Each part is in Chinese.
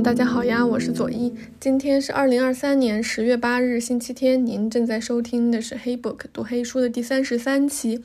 大家好呀，我是左一。今天是二零二三年十月八日，星期天。您正在收听的是黑 book 读黑书的第三十三期。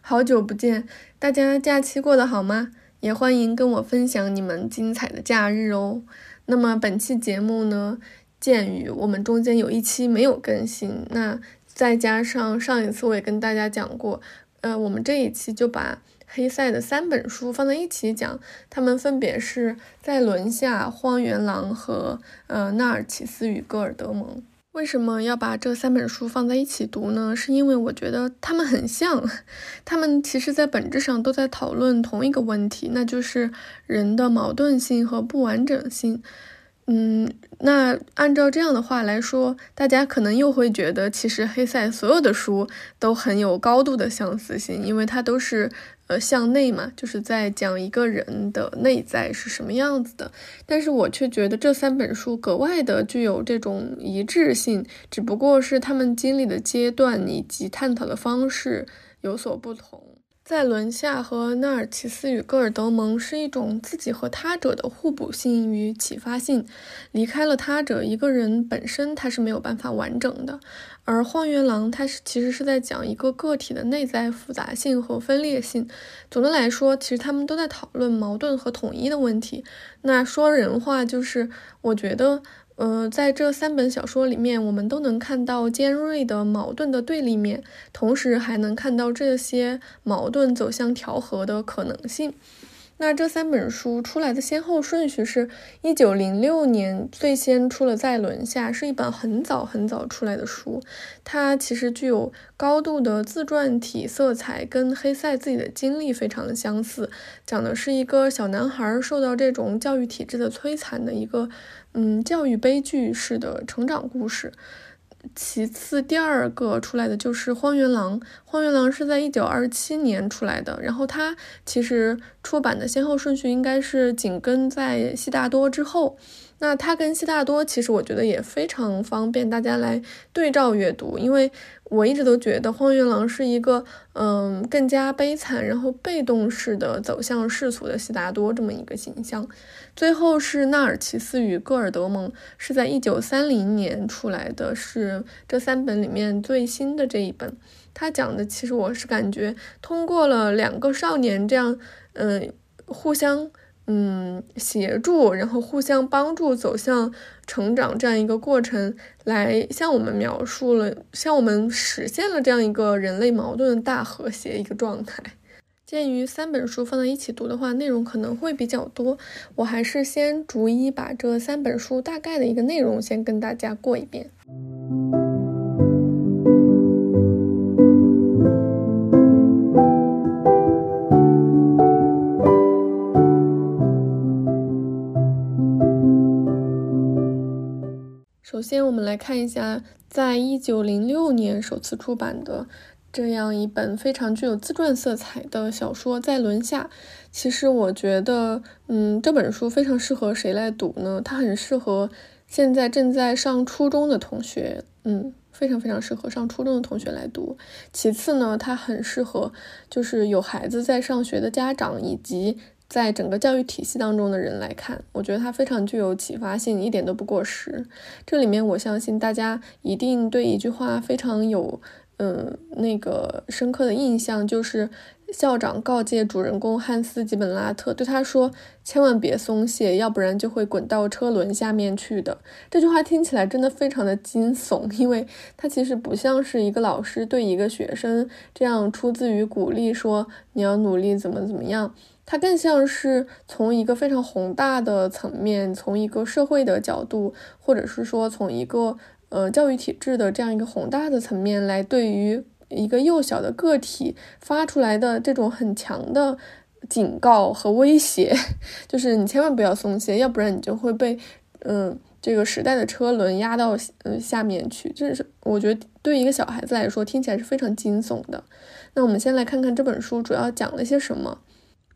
好久不见，大家假期过得好吗？也欢迎跟我分享你们精彩的假日哦。那么本期节目呢，鉴于我们中间有一期没有更新，那再加上上一次我也跟大家讲过，呃，我们这一期就把。黑塞的三本书放在一起讲，他们分别是《在轮下》《荒原狼》和呃《纳尔齐斯与戈尔德蒙》。为什么要把这三本书放在一起读呢？是因为我觉得他们很像，他们其实在本质上都在讨论同一个问题，那就是人的矛盾性和不完整性。嗯，那按照这样的话来说，大家可能又会觉得，其实黑塞所有的书都很有高度的相似性，因为它都是呃向内嘛，就是在讲一个人的内在是什么样子的。但是我却觉得这三本书格外的具有这种一致性，只不过是他们经历的阶段以及探讨的方式有所不同。在伦下和纳尔齐斯与戈尔德蒙是一种自己和他者的互补性与启发性。离开了他者，一个人本身他是没有办法完整的。而荒原狼，它是其实是在讲一个个体的内在复杂性和分裂性。总的来说，其实他们都在讨论矛盾和统一的问题。那说人话，就是我觉得。呃，在这三本小说里面，我们都能看到尖锐的矛盾的对立面，同时还能看到这些矛盾走向调和的可能性。那这三本书出来的先后顺序是：一九零六年最先出了《在轮下》，是一本很早很早出来的书。它其实具有高度的自传体色彩，跟黑塞自己的经历非常的相似，讲的是一个小男孩受到这种教育体制的摧残的一个，嗯，教育悲剧式的成长故事。其次，第二个出来的就是《荒原狼》。《荒原狼》是在一九二七年出来的，然后它其实出版的先后顺序应该是紧跟在《悉达多》之后。那它跟《悉达多》其实我觉得也非常方便大家来对照阅读，因为。我一直都觉得荒原狼是一个，嗯，更加悲惨，然后被动式的走向世俗的悉达多这么一个形象。最后是纳尔齐斯与戈尔德蒙，是在一九三零年出来的，是这三本里面最新的这一本。他讲的其实我是感觉通过了两个少年这样，嗯，互相。嗯，协助，然后互相帮助走向成长这样一个过程，来向我们描述了，向我们实现了这样一个人类矛盾的大和谐一个状态。鉴于三本书放在一起读的话，内容可能会比较多，我还是先逐一把这三本书大概的一个内容先跟大家过一遍。首先，我们来看一下，在一九零六年首次出版的这样一本非常具有自传色彩的小说《在轮下》。其实，我觉得，嗯，这本书非常适合谁来读呢？它很适合现在正在上初中的同学，嗯，非常非常适合上初中的同学来读。其次呢，它很适合就是有孩子在上学的家长以及。在整个教育体系当中的人来看，我觉得它非常具有启发性，一点都不过时。这里面我相信大家一定对一句话非常有，嗯，那个深刻的印象，就是校长告诫主人公汉斯·吉本拉特，对他说：“千万别松懈，要不然就会滚到车轮下面去的。”这句话听起来真的非常的惊悚，因为他其实不像是一个老师对一个学生这样出自于鼓励，说你要努力怎么怎么样。他更像是从一个非常宏大的层面，从一个社会的角度，或者是说从一个呃教育体制的这样一个宏大的层面来对于一个幼小的个体发出来的这种很强的警告和威胁，就是你千万不要松懈，要不然你就会被嗯这个时代的车轮压到嗯下面去。这是我觉得对一个小孩子来说听起来是非常惊悚的。那我们先来看看这本书主要讲了些什么。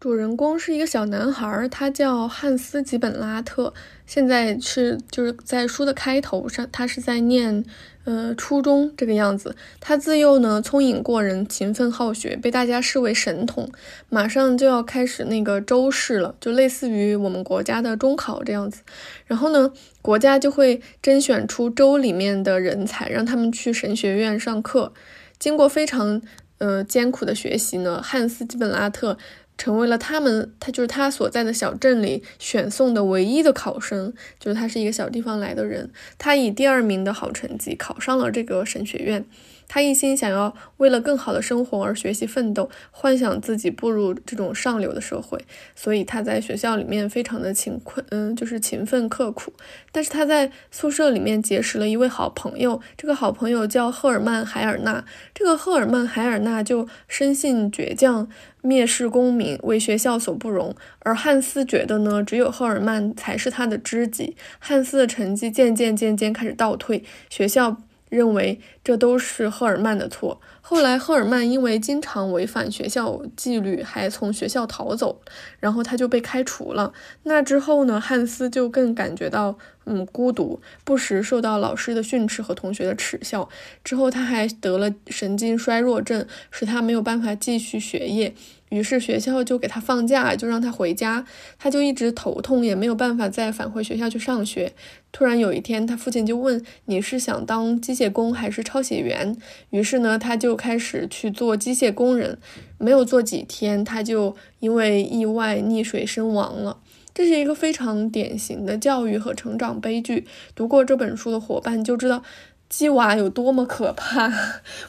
主人公是一个小男孩，他叫汉斯·吉本拉特。现在是就是在书的开头上，他是在念，呃，初中这个样子，他自幼呢聪颖过人，勤奋好学，被大家视为神童。马上就要开始那个州试了，就类似于我们国家的中考这样子。然后呢，国家就会甄选出州里面的人才，让他们去神学院上课。经过非常呃艰苦的学习呢，汉斯基本拉特。成为了他们，他就是他所在的小镇里选送的唯一的考生，就是他是一个小地方来的人，他以第二名的好成绩考上了这个神学院。他一心想要为了更好的生活而学习奋斗，幻想自己步入这种上流的社会，所以他在学校里面非常的勤困，嗯，就是勤奋刻苦。但是他在宿舍里面结识了一位好朋友，这个好朋友叫赫尔曼·海尔纳。这个赫尔曼·海尔纳就生性倔强，蔑视公民，为学校所不容。而汉斯觉得呢，只有赫尔曼才是他的知己。汉斯的成绩渐渐渐渐开始倒退，学校。认为这都是赫尔曼的错。后来，赫尔曼因为经常违反学校纪律，还从学校逃走，然后他就被开除了。那之后呢，汉斯就更感觉到嗯孤独，不时受到老师的训斥和同学的耻笑。之后，他还得了神经衰弱症，使他没有办法继续学业。于是学校就给他放假，就让他回家。他就一直头痛，也没有办法再返回学校去上学。突然有一天，他父亲就问：“你是想当机械工还是抄写员？”于是呢，他就开始去做机械工人。没有做几天，他就因为意外溺水身亡了。这是一个非常典型的教育和成长悲剧。读过这本书的伙伴就知道。鸡娃有多么可怕，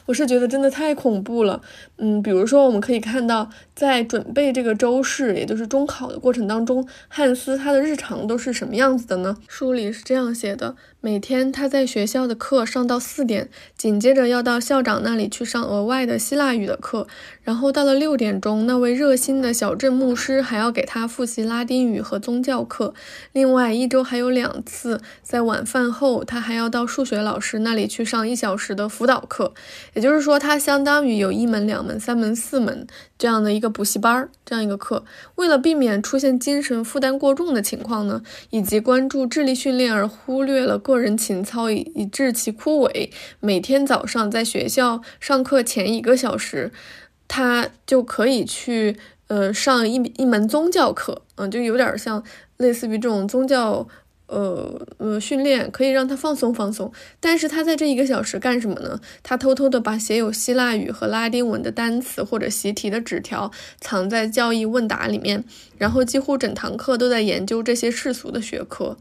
我是觉得真的太恐怖了。嗯，比如说我们可以看到，在准备这个周试，也就是中考的过程当中，汉斯他的日常都是什么样子的呢？书里是这样写的。每天他在学校的课上到四点，紧接着要到校长那里去上额外的希腊语的课，然后到了六点钟，那位热心的小镇牧师还要给他复习拉丁语和宗教课。另外一周还有两次，在晚饭后，他还要到数学老师那里去上一小时的辅导课。也就是说，他相当于有一门、两门、三门、四门这样的一个补习班儿，这样一个课。为了避免出现精神负担过重的情况呢，以及关注智力训练而忽略了个人情操以以致其枯萎。每天早上在学校上课前一个小时，他就可以去呃上一一门宗教课，嗯，就有点像类似于这种宗教呃呃训练，可以让他放松放松。但是他在这一个小时干什么呢？他偷偷的把写有希腊语和拉丁文的单词或者习题的纸条藏在教义问答里面，然后几乎整堂课都在研究这些世俗的学科。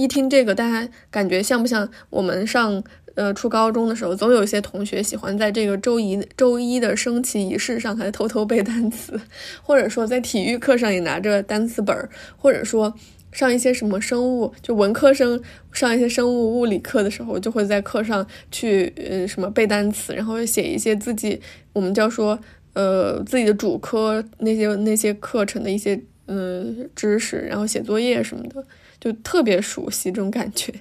一听这个，大家感觉像不像我们上呃初高中的时候，总有一些同学喜欢在这个周一周一的升旗仪式上还偷偷背单词，或者说在体育课上也拿着单词本，或者说上一些什么生物，就文科生上一些生物物理课的时候，就会在课上去呃什么背单词，然后写一些自己我们叫说呃自己的主科那些那些课程的一些嗯知识，然后写作业什么的。就特别熟悉这种感觉，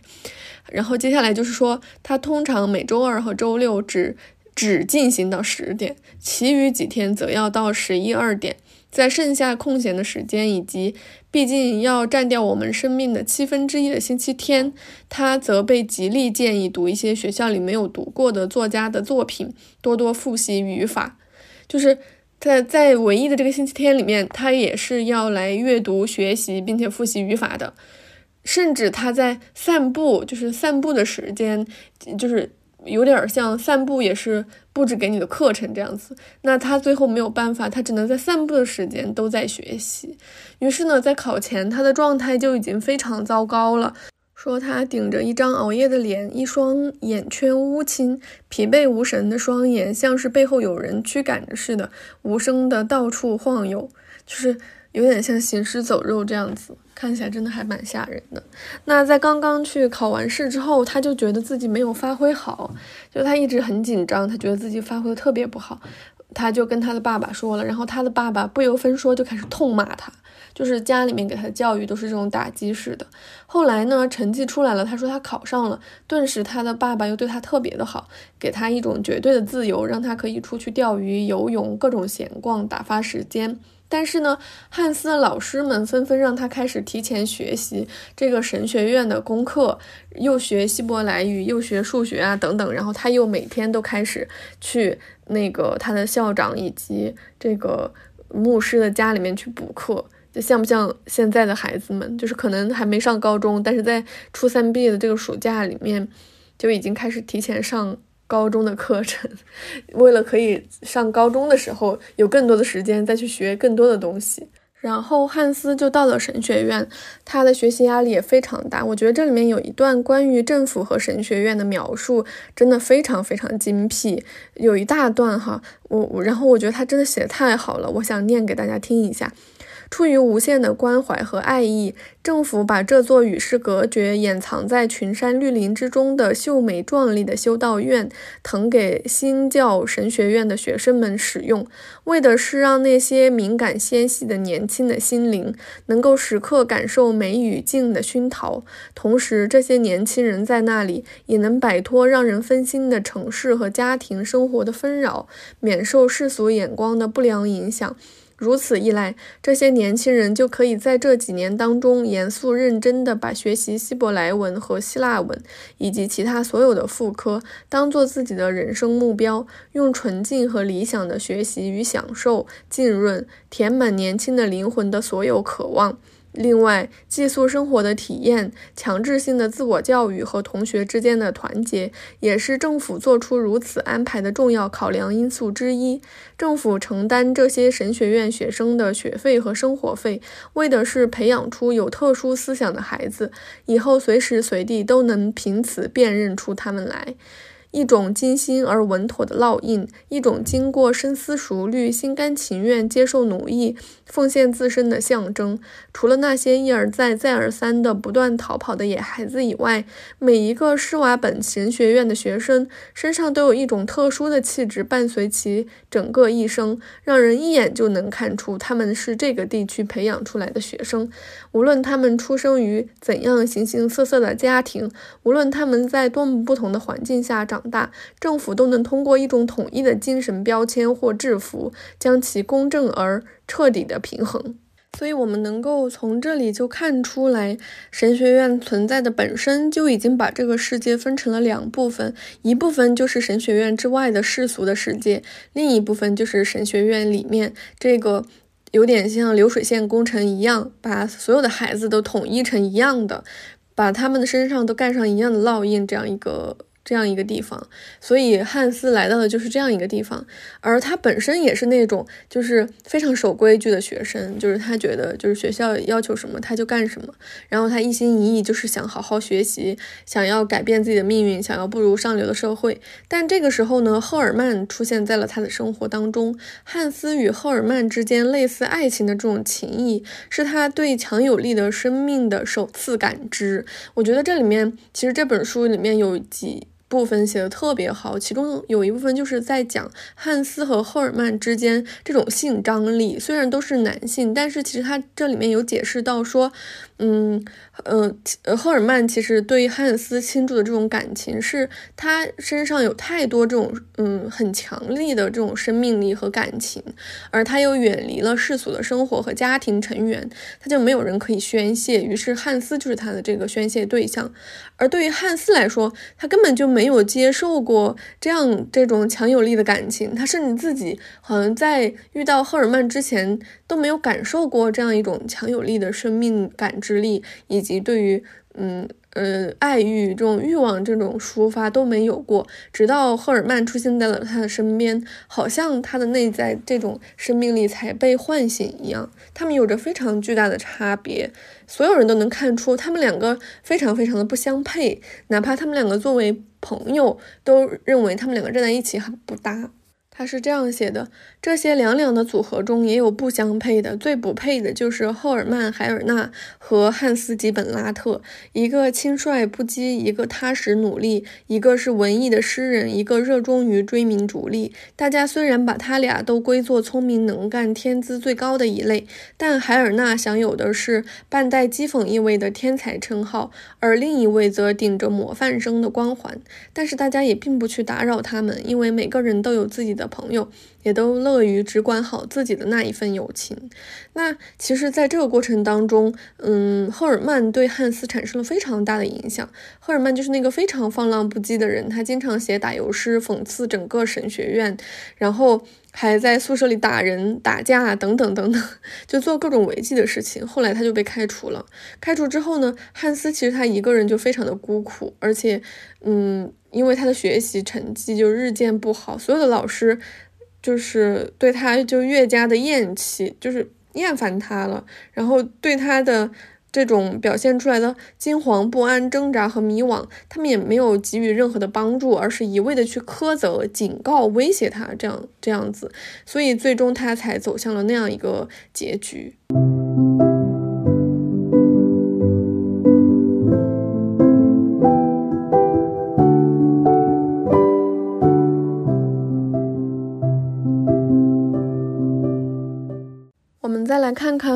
然后接下来就是说，他通常每周二和周六只只进行到十点，其余几天则要到十一二点。在剩下空闲的时间以及毕竟要占掉我们生命的七分之一的星期天，他则被极力建议读一些学校里没有读过的作家的作品，多多复习语法。就是在在唯一的这个星期天里面，他也是要来阅读、学习并且复习语法的。甚至他在散步，就是散步的时间，就是有点像散步，也是布置给你的课程这样子。那他最后没有办法，他只能在散步的时间都在学习。于是呢，在考前，他的状态就已经非常糟糕了。说他顶着一张熬夜的脸，一双眼圈乌青、疲惫无神的双眼，像是背后有人驱赶着似的，无声的到处晃悠，就是有点像行尸走肉这样子。看起来真的还蛮吓人的。那在刚刚去考完试之后，他就觉得自己没有发挥好，就他一直很紧张，他觉得自己发挥的特别不好，他就跟他的爸爸说了，然后他的爸爸不由分说就开始痛骂他，就是家里面给他的教育都是这种打击式的。后来呢，成绩出来了，他说他考上了，顿时他的爸爸又对他特别的好，给他一种绝对的自由，让他可以出去钓鱼、游泳、各种闲逛，打发时间。但是呢，汉斯的老师们纷纷让他开始提前学习这个神学院的功课，又学希伯来语，又学数学啊等等。然后他又每天都开始去那个他的校长以及这个牧师的家里面去补课。就像不像现在的孩子们，就是可能还没上高中，但是在初三毕业的这个暑假里面，就已经开始提前上。高中的课程，为了可以上高中的时候有更多的时间再去学更多的东西，然后汉斯就到了神学院，他的学习压力也非常大。我觉得这里面有一段关于政府和神学院的描述，真的非常非常精辟，有一大段哈，我我然后我觉得他真的写的太好了，我想念给大家听一下。出于无限的关怀和爱意，政府把这座与世隔绝、掩藏在群山绿林之中的秀美壮丽的修道院腾给新教神学院的学生们使用，为的是让那些敏感纤细的年轻的心灵能够时刻感受美与静的熏陶。同时，这些年轻人在那里也能摆脱让人分心的城市和家庭生活的纷扰，免受世俗眼光的不良影响。如此一来，这些年轻人就可以在这几年当中严肃认真地把学习希伯来文和希腊文以及其他所有的副科当做自己的人生目标，用纯净和理想的学习与享受浸润，填满年轻的灵魂的所有渴望。另外，寄宿生活的体验、强制性的自我教育和同学之间的团结，也是政府做出如此安排的重要考量因素之一。政府承担这些神学院学生的学费和生活费，为的是培养出有特殊思想的孩子，以后随时随地都能凭此辨认出他们来。一种精心而稳妥的烙印，一种经过深思熟虑、心甘情愿接受奴役、奉献自身的象征。除了那些一而再、再而三的不断逃跑的野孩子以外，每一个施瓦本神学院的学生身上都有一种特殊的气质，伴随其整个一生，让人一眼就能看出他们是这个地区培养出来的学生。无论他们出生于怎样形形色色的家庭，无论他们在多么不同的环境下长。大，政府都能通过一种统一的精神标签或制服，将其公正而彻底的平衡。所以，我们能够从这里就看出来，神学院存在的本身就已经把这个世界分成了两部分：一部分就是神学院之外的世俗的世界，另一部分就是神学院里面这个有点像流水线工程一样，把所有的孩子都统一成一样的，把他们的身上都盖上一样的烙印，这样一个。这样一个地方，所以汉斯来到的就是这样一个地方，而他本身也是那种就是非常守规矩的学生，就是他觉得就是学校要求什么他就干什么，然后他一心一意就是想好好学习，想要改变自己的命运，想要步入上流的社会。但这个时候呢，赫尔曼出现在了他的生活当中，汉斯与赫尔曼之间类似爱情的这种情谊，是他对强有力的生命的首次感知。我觉得这里面其实这本书里面有几。部分写的特别好，其中有一部分就是在讲汉斯和赫尔曼之间这种性张力，虽然都是男性，但是其实他这里面有解释到说，嗯。呃，赫尔曼其实对于汉斯倾注的这种感情，是他身上有太多这种嗯很强力的这种生命力和感情，而他又远离了世俗的生活和家庭成员，他就没有人可以宣泄，于是汉斯就是他的这个宣泄对象。而对于汉斯来说，他根本就没有接受过这样这种强有力的感情，他甚至自己好像在遇到赫尔曼之前都没有感受过这样一种强有力的生命感知实力，以及。及对于嗯呃爱欲这种欲望这种抒发都没有过，直到赫尔曼出现在了他的身边，好像他的内在这种生命力才被唤醒一样。他们有着非常巨大的差别，所有人都能看出他们两个非常非常的不相配，哪怕他们两个作为朋友，都认为他们两个站在一起很不搭。他是这样写的：这些两两的组合中也有不相配的，最不配的就是赫尔曼·海尔纳和汉斯·吉本拉特，一个轻率不羁，一个踏实努力，一个是文艺的诗人，一个热衷于追名逐利。大家虽然把他俩都归作聪明能干、天资最高的一类，但海尔纳享有的是半带讥讽意味的天才称号，而另一位则顶着模范生的光环。但是大家也并不去打扰他们，因为每个人都有自己的。朋友，也都乐于只管好自己的那一份友情。那其实，在这个过程当中，嗯，赫尔曼对汉斯产生了非常大的影响。赫尔曼就是那个非常放浪不羁的人，他经常写打油诗讽刺整个神学院，然后还在宿舍里打人、打架等等等等，就做各种违纪的事情。后来他就被开除了。开除之后呢，汉斯其实他一个人就非常的孤苦，而且，嗯，因为他的学习成绩就日渐不好，所有的老师就是对他就越加的厌弃，就是。厌烦他了，然后对他的这种表现出来的惊惶不安、挣扎和迷惘，他们也没有给予任何的帮助，而是一味的去苛责、警告、威胁他，这样这样子，所以最终他才走向了那样一个结局。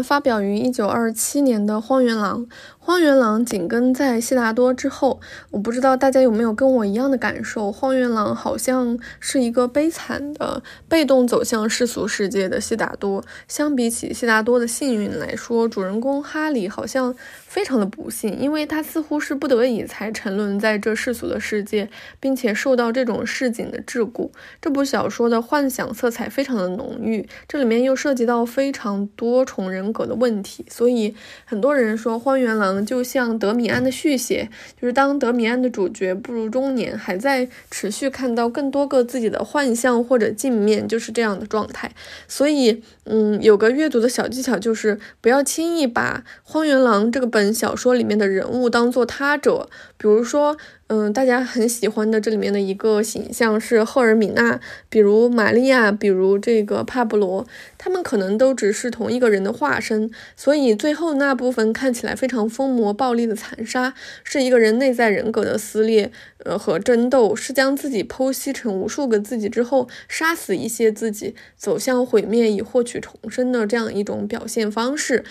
发表于一九二七年的《荒原狼》。《荒原狼》紧跟在《悉达多》之后，我不知道大家有没有跟我一样的感受，《荒原狼》好像是一个悲惨的、被动走向世俗世界的悉达多。相比起悉达多的幸运来说，主人公哈里好像。非常的不幸，因为他似乎是不得已才沉沦在这世俗的世界，并且受到这种市井的桎梏。这部小说的幻想色彩非常的浓郁，这里面又涉及到非常多重人格的问题，所以很多人说《荒原狼》就像德米安的续写，就是当德米安的主角步入中年，还在持续看到更多个自己的幻象或者镜面，就是这样的状态。所以，嗯，有个阅读的小技巧就是不要轻易把《荒原狼》这个本。小说里面的人物当做他者，比如说。嗯，大家很喜欢的这里面的一个形象是赫尔米娜，比如玛利亚，比如这个帕布罗，他们可能都只是同一个人的化身，所以最后那部分看起来非常疯魔暴力的残杀，是一个人内在人格的撕裂，呃和争斗，是将自己剖析成无数个自己之后，杀死一些自己，走向毁灭以获取重生的这样一种表现方式。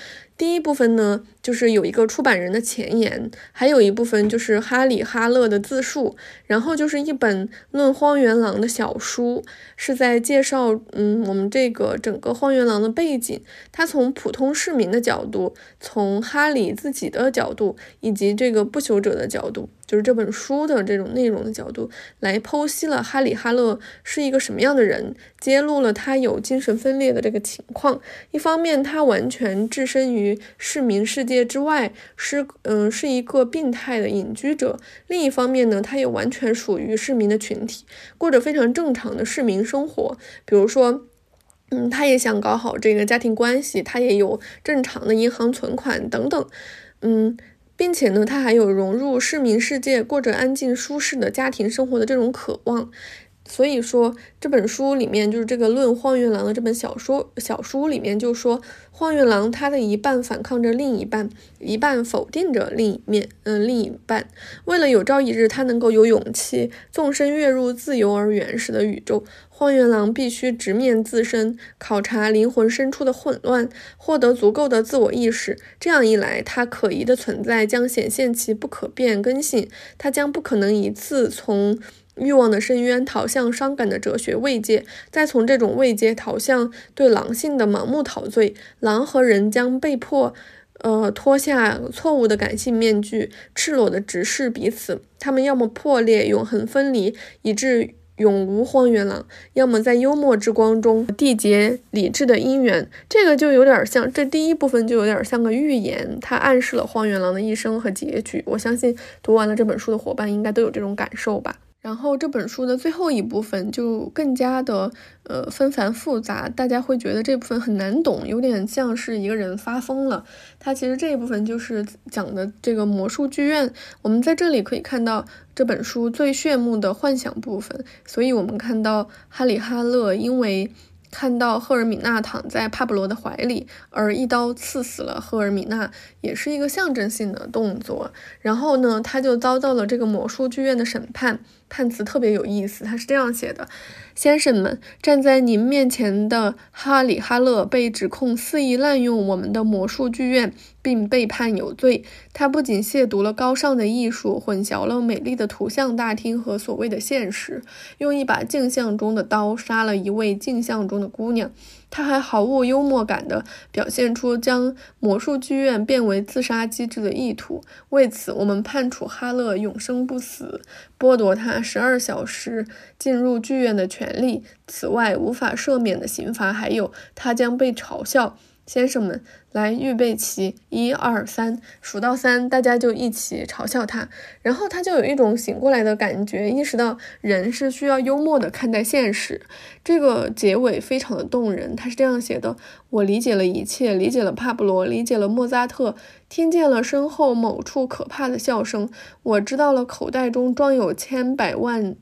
第一部分呢，就是有一个出版人的前言，还有一部分就是哈里哈勒。的自述，然后就是一本论荒原狼的小书，是在介绍，嗯，我们这个整个荒原狼的背景。他从普通市民的角度，从哈里自己的角度，以及这个不朽者的角度。就是这本书的这种内容的角度来剖析了哈里哈勒是一个什么样的人，揭露了他有精神分裂的这个情况。一方面，他完全置身于市民世界之外，是嗯是一个病态的隐居者；另一方面呢，他也完全属于市民的群体，过着非常正常的市民生活。比如说，嗯，他也想搞好这个家庭关系，他也有正常的银行存款等等，嗯。并且呢，他还有融入市民世界、过着安静舒适的家庭生活的这种渴望。所以说，这本书里面就是这个《论荒原狼》的这本小说小书里面就说，荒原狼他的一半反抗着另一半，一半否定着另一面，嗯，另一半。为了有朝一日他能够有勇气纵身跃入自由而原始的宇宙。荒原狼必须直面自身，考察灵魂深处的混乱，获得足够的自我意识。这样一来，他可疑的存在将显现其不可变更性。他将不可能一次从欲望的深渊逃向伤感的哲学慰藉，再从这种慰藉逃向对狼性的盲目陶醉。狼和人将被迫，呃，脱下错误的感性面具，赤裸的直视彼此。他们要么破裂，永恒分离，以致。永无荒原狼，要么在幽默之光中缔结理智的姻缘，这个就有点像这第一部分就有点像个预言，它暗示了荒原狼的一生和结局。我相信读完了这本书的伙伴应该都有这种感受吧。然后这本书的最后一部分就更加的呃纷繁复杂，大家会觉得这部分很难懂，有点像是一个人发疯了。它其实这一部分就是讲的这个魔术剧院，我们在这里可以看到这本书最炫目的幻想部分。所以我们看到哈里哈勒因为。看到赫尔米娜躺在帕布罗的怀里，而一刀刺死了赫尔米娜，也是一个象征性的动作。然后呢，他就遭到了这个魔术剧院的审判。判词特别有意思，他是这样写的。先生们，站在您面前的哈里哈勒被指控肆意滥用我们的魔术剧院，并被判有罪。他不仅亵渎了高尚的艺术，混淆了美丽的图像大厅和所谓的现实，用一把镜像中的刀杀了一位镜像中的姑娘。他还毫无幽默感地表现出将魔术剧院变为自杀机制的意图。为此，我们判处哈勒永生不死，剥夺他十二小时进入剧院的权利。此外，无法赦免的刑罚还有，他将被嘲笑。先生们，来预备齐，一二三，数到三，大家就一起嘲笑他，然后他就有一种醒过来的感觉，意识到人是需要幽默的看待现实。这个结尾非常的动人，他是这样写的：我理解了一切，理解了帕布罗，理解了莫扎特，听见了身后某处可怕的笑声，我知道了口袋中装有千百万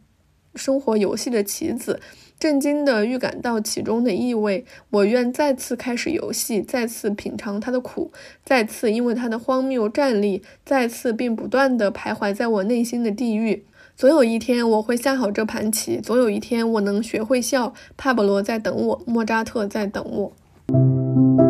生活游戏的棋子。震惊的预感到其中的意味，我愿再次开始游戏，再次品尝它的苦，再次因为它的荒谬站立，再次并不断地徘徊在我内心的地狱。总有一天我会下好这盘棋，总有一天我能学会笑。帕布罗在等我，莫扎特在等我。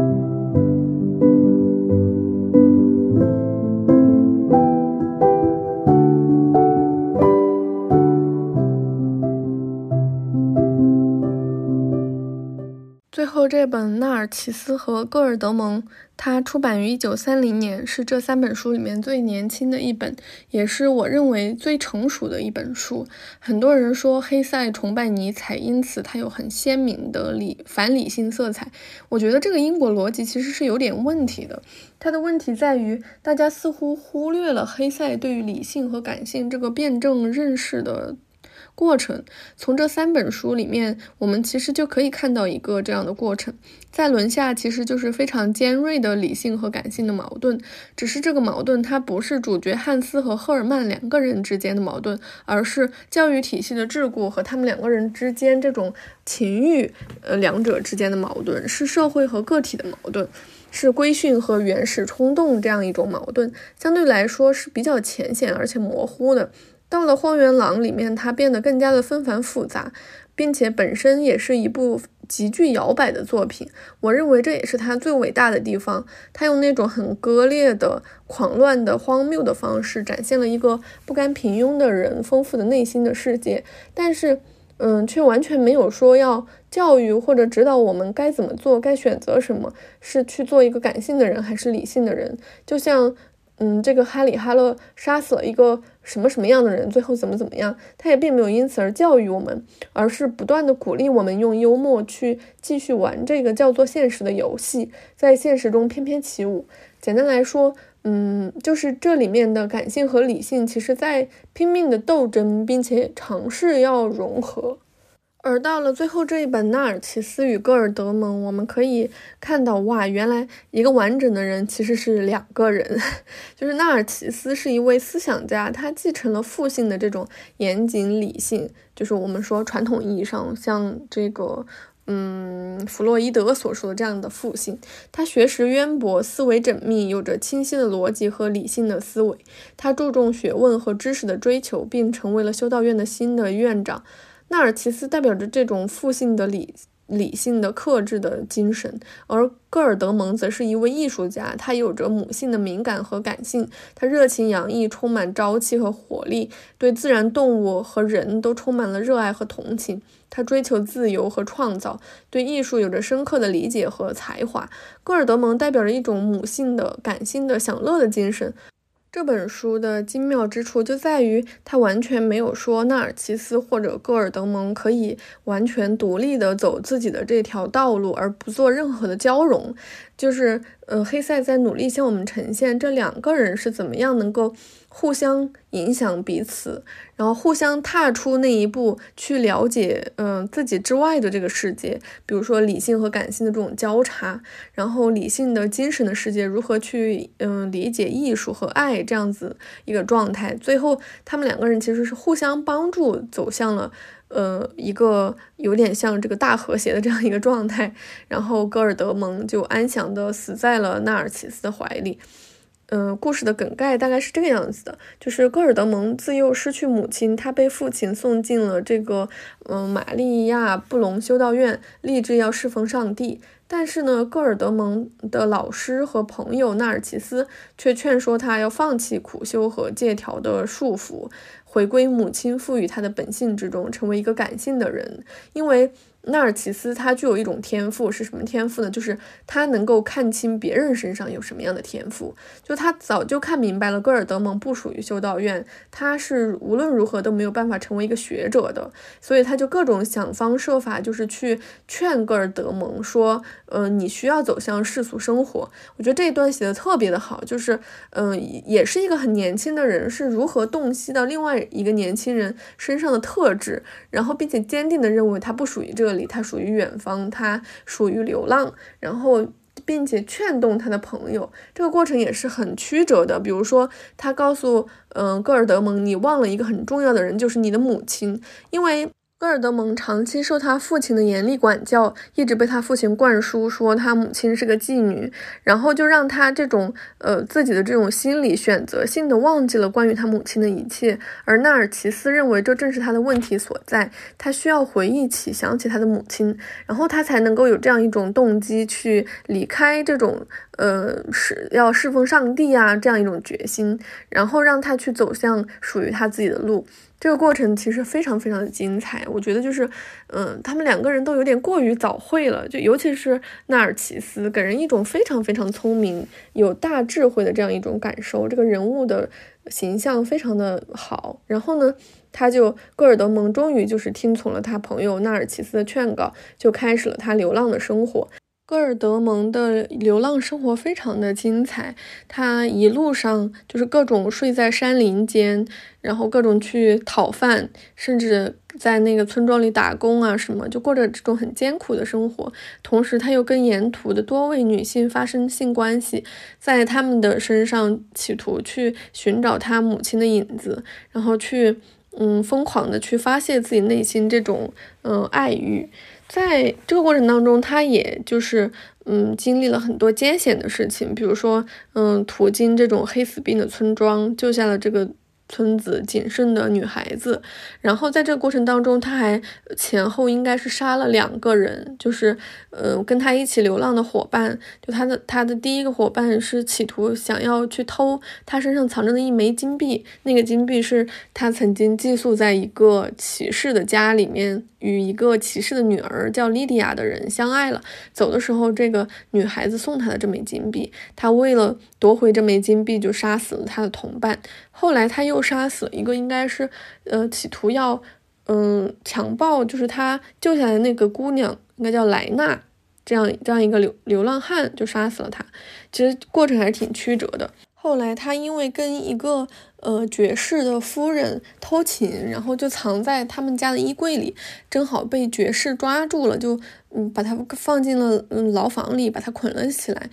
这本《纳尔齐斯和戈尔德蒙》，它出版于一九三零年，是这三本书里面最年轻的一本，也是我认为最成熟的一本书。很多人说黑塞崇拜尼采，因此它有很鲜明的理反理性色彩。我觉得这个因果逻辑其实是有点问题的。它的问题在于，大家似乎忽略了黑塞对于理性和感性这个辩证认识的。过程从这三本书里面，我们其实就可以看到一个这样的过程。在轮下其实就是非常尖锐的理性和感性的矛盾，只是这个矛盾它不是主角汉斯和赫尔曼两个人之间的矛盾，而是教育体系的桎梏和他们两个人之间这种情欲，呃，两者之间的矛盾，是社会和个体的矛盾，是规训和原始冲动这样一种矛盾，相对来说是比较浅显而且模糊的。到了《荒原狼》里面，它变得更加的纷繁复杂，并且本身也是一部极具摇摆的作品。我认为这也是它最伟大的地方。它用那种很割裂的、狂乱的、荒谬的方式，展现了一个不甘平庸的人丰富的内心的世界。但是，嗯，却完全没有说要教育或者指导我们该怎么做、该选择什么，是去做一个感性的人还是理性的人。就像，嗯，这个哈里哈勒杀死了一个。什么什么样的人最后怎么怎么样，他也并没有因此而教育我们，而是不断的鼓励我们用幽默去继续玩这个叫做现实的游戏，在现实中翩翩起舞。简单来说，嗯，就是这里面的感性和理性，其实在拼命的斗争，并且尝试要融合。而到了最后这一本《纳尔齐斯与戈尔德蒙》，我们可以看到，哇，原来一个完整的人其实是两个人。就是纳尔齐斯是一位思想家，他继承了父性的这种严谨理性，就是我们说传统意义上像这个，嗯，弗洛伊德所说的这样的父性。他学识渊博，思维缜密，有着清晰的逻辑和理性的思维。他注重学问和知识的追求，并成为了修道院的新的院长。纳尔齐斯代表着这种父性的理理性的克制的精神，而戈尔德蒙则是一位艺术家，他有着母性的敏感和感性，他热情洋溢，充满朝气和活力，对自然、动物和人都充满了热爱和同情。他追求自由和创造，对艺术有着深刻的理解和才华。戈尔德蒙代表着一种母性的感性的享乐的精神。这本书的精妙之处就在于，它完全没有说纳尔齐斯或者戈尔德蒙可以完全独立的走自己的这条道路，而不做任何的交融。就是，呃，黑塞在努力向我们呈现这两个人是怎么样能够。互相影响彼此，然后互相踏出那一步去了解，嗯，自己之外的这个世界。比如说理性和感性的这种交叉，然后理性的精神的世界如何去，嗯，理解艺术和爱这样子一个状态。最后，他们两个人其实是互相帮助，走向了，呃，一个有点像这个大和谐的这样一个状态。然后，戈尔德蒙就安详的死在了纳尔齐斯的怀里。嗯，故事的梗概大概是这个样子的，就是戈尔德蒙自幼失去母亲，他被父亲送进了这个嗯玛利亚布隆修道院，立志要侍奉上帝。但是呢，戈尔德蒙的老师和朋友纳尔奇斯却劝说他要放弃苦修和戒条的束缚，回归母亲赋予他的本性之中，成为一个感性的人，因为。纳尔齐斯他具有一种天赋，是什么天赋呢？就是他能够看清别人身上有什么样的天赋。就他早就看明白了，戈尔德蒙不属于修道院，他是无论如何都没有办法成为一个学者的。所以他就各种想方设法，就是去劝戈尔德蒙说：“嗯，你需要走向世俗生活。”我觉得这一段写的特别的好，就是嗯，也是一个很年轻的人是如何洞悉到另外一个年轻人身上的特质，然后并且坚定的认为他不属于这个。这里他属于远方，他属于流浪，然后并且劝动他的朋友，这个过程也是很曲折的。比如说，他告诉嗯戈尔德蒙，你忘了一个很重要的人，就是你的母亲，因为。戈尔德蒙长期受他父亲的严厉管教，一直被他父亲灌输说他母亲是个妓女，然后就让他这种呃自己的这种心理选择性的忘记了关于他母亲的一切。而纳尔齐斯认为这正是他的问题所在，他需要回忆起、想起他的母亲，然后他才能够有这样一种动机去离开这种呃是要侍奉上帝啊这样一种决心，然后让他去走向属于他自己的路。这个过程其实非常非常的精彩，我觉得就是，嗯，他们两个人都有点过于早慧了，就尤其是纳尔齐斯，给人一种非常非常聪明、有大智慧的这样一种感受。这个人物的形象非常的好，然后呢，他就戈尔德蒙终于就是听从了他朋友纳尔齐斯的劝告，就开始了他流浪的生活。戈尔德蒙的流浪生活非常的精彩，他一路上就是各种睡在山林间，然后各种去讨饭，甚至在那个村庄里打工啊什么，就过着这种很艰苦的生活。同时，他又跟沿途的多位女性发生性关系，在他们的身上企图去寻找他母亲的影子，然后去嗯疯狂的去发泄自己内心这种嗯爱欲。在这个过程当中，他也就是，嗯，经历了很多艰险的事情，比如说，嗯，途经这种黑死病的村庄，救下了这个。村子仅剩的女孩子，然后在这个过程当中，他还前后应该是杀了两个人，就是呃跟他一起流浪的伙伴，就他的他的第一个伙伴是企图想要去偷他身上藏着的一枚金币，那个金币是他曾经寄宿在一个骑士的家里面，与一个骑士的女儿叫莉迪亚的人相爱了，走的时候这个女孩子送他的这枚金币，他为了夺回这枚金币就杀死了他的同伴。后来他又杀死了一个，应该是，呃，企图要，嗯，强暴，就是他救下来那个姑娘，应该叫莱娜，这样这样一个流流浪汉，就杀死了他。其实过程还是挺曲折的。后来他因为跟一个呃爵士的夫人偷情，然后就藏在他们家的衣柜里，正好被爵士抓住了，就嗯把他放进了嗯牢房里，把他捆了起来，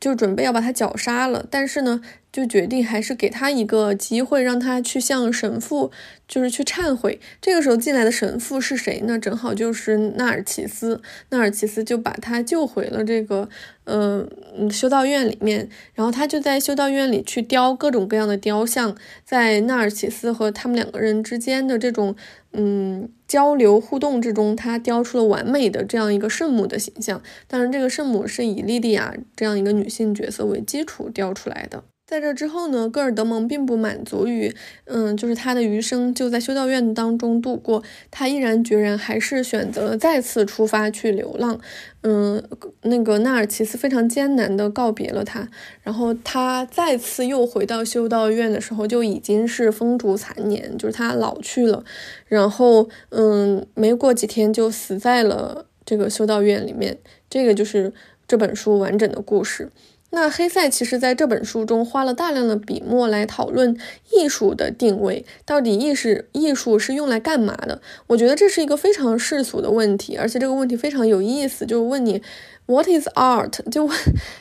就准备要把他绞杀了。但是呢。就决定还是给他一个机会，让他去向神父，就是去忏悔。这个时候进来的神父是谁呢？正好就是纳尔齐斯。纳尔齐斯就把他救回了这个，嗯修道院里面。然后他就在修道院里去雕各种各样的雕像，在纳尔齐斯和他们两个人之间的这种，嗯交流互动之中，他雕出了完美的这样一个圣母的形象。当然，这个圣母是以莉迪亚这样一个女性角色为基础雕出来的。在这之后呢，戈尔德蒙并不满足于，嗯，就是他的余生就在修道院当中度过，他毅然决然还是选择了再次出发去流浪，嗯，那个纳尔齐斯非常艰难的告别了他，然后他再次又回到修道院的时候，就已经是风烛残年，就是他老去了，然后，嗯，没过几天就死在了这个修道院里面，这个就是这本书完整的故事。那黑塞其实在这本书中花了大量的笔墨来讨论艺术的定位，到底艺术艺术是用来干嘛的？我觉得这是一个非常世俗的问题，而且这个问题非常有意思，就问你 What is art？就问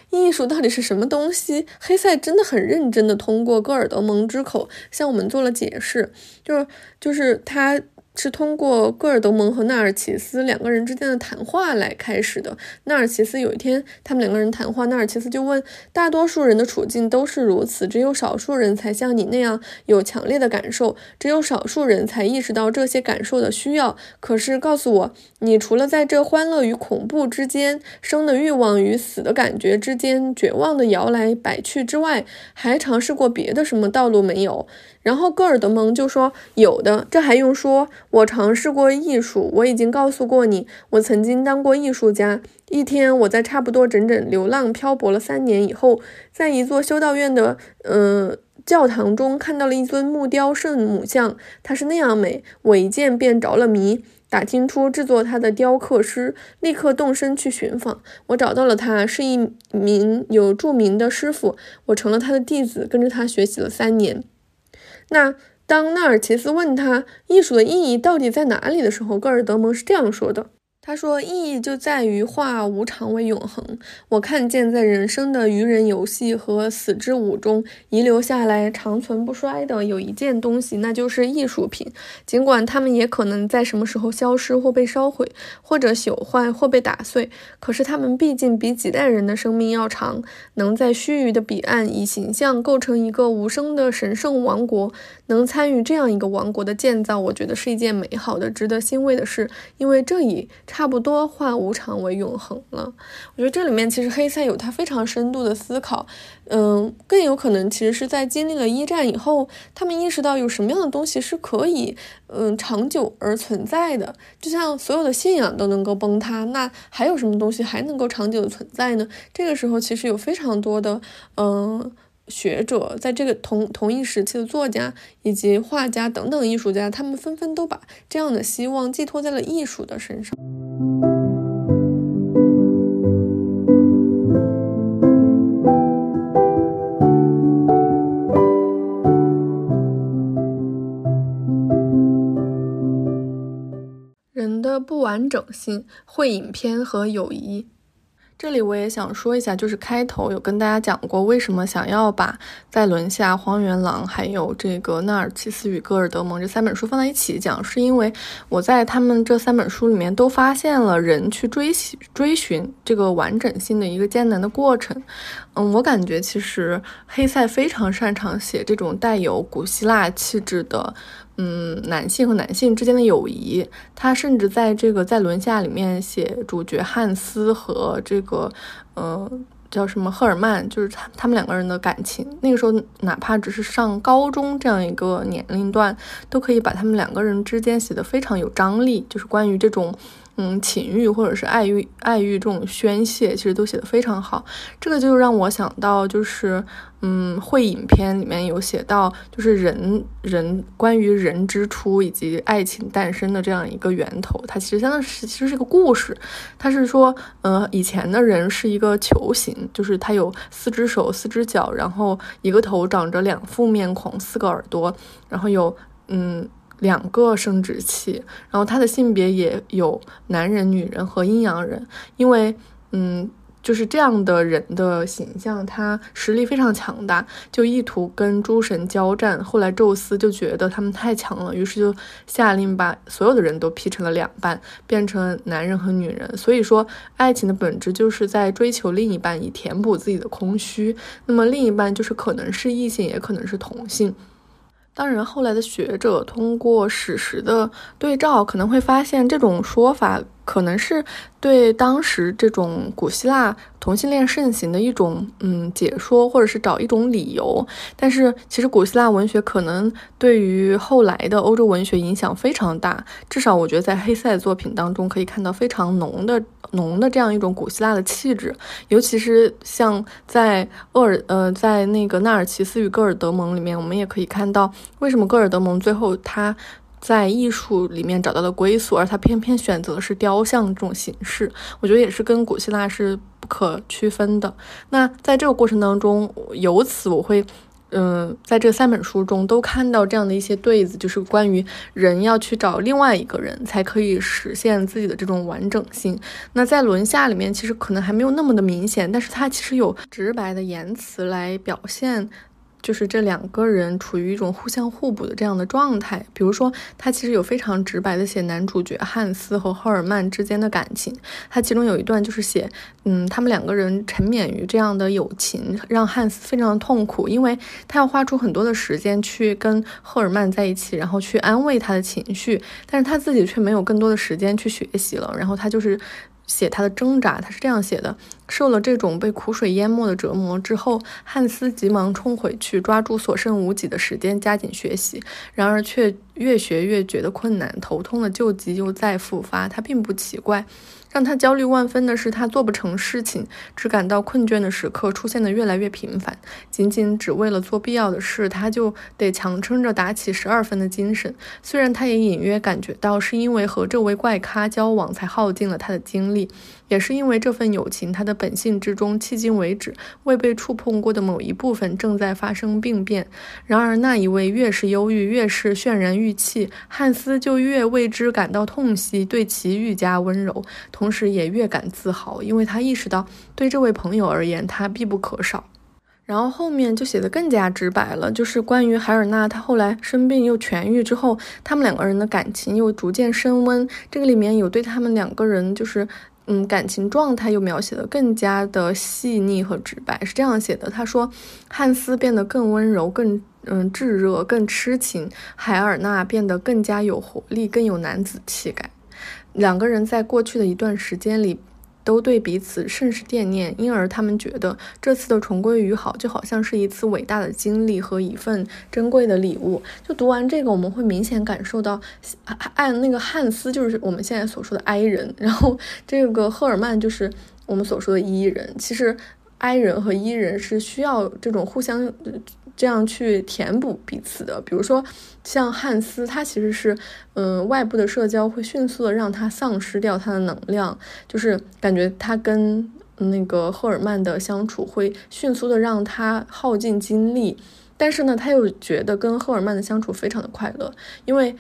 艺术到底是什么东西？黑塞真的很认真的通过戈尔德蒙之口向我们做了解释，就是就是他。是通过戈尔德蒙和纳尔齐斯两个人之间的谈话来开始的。纳尔齐斯有一天，他们两个人谈话，纳尔齐斯就问：“大多数人的处境都是如此，只有少数人才像你那样有强烈的感受，只有少数人才意识到这些感受的需要。可是，告诉我，你除了在这欢乐与恐怖之间、生的欲望与死的感觉之间绝望的摇来摆去之外，还尝试过别的什么道路没有？”然后戈尔德蒙就说：“有的，这还用说？我尝试过艺术，我已经告诉过你，我曾经当过艺术家。一天，我在差不多整整流浪漂泊了三年以后，在一座修道院的呃教堂中看到了一尊木雕圣母像，它是那样美，我一见便着了迷。打听出制作它的雕刻师，立刻动身去寻访。我找到了他，是一名有著名的师傅，我成了他的弟子，跟着他学习了三年。”那当纳尔齐斯问他艺术的意义到底在哪里的时候，戈尔德蒙是这样说的。他说：“意义就在于化无常为永恒。我看见在人生的愚人游戏和死之舞中遗留下来、长存不衰的有一件东西，那就是艺术品。尽管它们也可能在什么时候消失或被烧毁，或者朽坏或被打碎，可是它们毕竟比几代人的生命要长。能在须臾的彼岸以形象构成一个无声的神圣王国，能参与这样一个王国的建造，我觉得是一件美好的、值得欣慰的事，因为这已。”差不多化无常为永恒了。我觉得这里面其实黑塞有他非常深度的思考，嗯，更有可能其实是在经历了一战以后，他们意识到有什么样的东西是可以，嗯，长久而存在的。就像所有的信仰都能够崩塌，那还有什么东西还能够长久的存在呢？这个时候其实有非常多的，嗯。学者在这个同同一时期的作家以及画家等等艺术家，他们纷纷都把这样的希望寄托在了艺术的身上。人的不完整性、会影片和友谊。这里我也想说一下，就是开头有跟大家讲过，为什么想要把在轮下、荒原狼还有这个纳尔齐斯与戈尔德蒙这三本书放在一起讲，是因为我在他们这三本书里面都发现了人去追寻追寻这个完整性的一个艰难的过程。嗯，我感觉其实黑塞非常擅长写这种带有古希腊气质的。嗯，男性和男性之间的友谊，他甚至在这个在轮下里面写主角汉斯和这个，呃，叫什么赫尔曼，就是他他们两个人的感情。那个时候，哪怕只是上高中这样一个年龄段，都可以把他们两个人之间写得非常有张力，就是关于这种。嗯，情欲或者是爱欲，爱欲这种宣泄，其实都写得非常好。这个就让我想到，就是嗯，会影片里面有写到，就是人人关于人之初以及爱情诞生的这样一个源头。它其实相当是其实是个故事。它是说，呃，以前的人是一个球形，就是它有四只手、四只脚，然后一个头长着两副面孔、四个耳朵，然后有嗯。两个生殖器，然后他的性别也有男人、女人和阴阳人，因为，嗯，就是这样的人的形象，他实力非常强大，就意图跟诸神交战。后来宙斯就觉得他们太强了，于是就下令把所有的人都劈成了两半，变成男人和女人。所以说，爱情的本质就是在追求另一半，以填补自己的空虚。那么，另一半就是可能是异性，也可能是同性。当然，后来的学者通过史实的对照，可能会发现这种说法可能是。对当时这种古希腊同性恋盛行的一种嗯解说，或者是找一种理由。但是其实古希腊文学可能对于后来的欧洲文学影响非常大。至少我觉得在黑塞作品当中可以看到非常浓的浓的这样一种古希腊的气质。尤其是像在厄尔呃在那个纳尔齐斯与戈尔德蒙里面，我们也可以看到为什么戈尔德蒙最后他。在艺术里面找到的归宿，而他偏偏选择的是雕像这种形式，我觉得也是跟古希腊是不可区分的。那在这个过程当中，由此我会，嗯，在这三本书中都看到这样的一些对子，就是关于人要去找另外一个人才可以实现自己的这种完整性。那在轮下里面，其实可能还没有那么的明显，但是它其实有直白的言辞来表现。就是这两个人处于一种互相互补的这样的状态。比如说，他其实有非常直白的写男主角汉斯和赫尔曼之间的感情。他其中有一段就是写，嗯，他们两个人沉湎于这样的友情，让汉斯非常的痛苦，因为他要花出很多的时间去跟赫尔曼在一起，然后去安慰他的情绪，但是他自己却没有更多的时间去学习了。然后他就是写他的挣扎，他是这样写的。受了这种被苦水淹没的折磨之后，汉斯急忙冲回去，抓住所剩无几的时间加紧学习。然而却越学越觉得困难，头痛的旧疾又再复发。他并不奇怪，让他焦虑万分的是，他做不成事情，只感到困倦的时刻出现的越来越频繁。仅仅只为了做必要的事，他就得强撑着打起十二分的精神。虽然他也隐约感觉到，是因为和这位怪咖交往才耗尽了他的精力，也是因为这份友情，他的。本性之中，迄今为止未被触碰过的某一部分正在发生病变。然而，那一位越是忧郁，越是渲然欲泣，汉斯就越为之感到痛惜，对其愈加温柔，同时也越感自豪，因为他意识到，对这位朋友而言，他必不可少。然后后面就写的更加直白了，就是关于海尔娜，她后来生病又痊愈之后，他们两个人的感情又逐渐升温。这个里面有对他们两个人，就是。嗯，感情状态又描写的更加的细腻和直白，是这样写的。他说，汉斯变得更温柔，更嗯炙热，更痴情；海尔娜变得更加有活力，更有男子气概。两个人在过去的一段时间里。都对彼此甚是惦念，因而他们觉得这次的重归于好，就好像是一次伟大的经历和一份珍贵的礼物。就读完这个，我们会明显感受到，按那个汉斯就是我们现在所说的 I 人，然后这个赫尔曼就是我们所说的 E 人。其实 I 人和 E 人是需要这种互相。这样去填补彼此的，比如说像汉斯，他其实是，嗯，外部的社交会迅速的让他丧失掉他的能量，就是感觉他跟那个赫尔曼的相处会迅速的让他耗尽精力，但是呢，他又觉得跟赫尔曼的相处非常的快乐，因为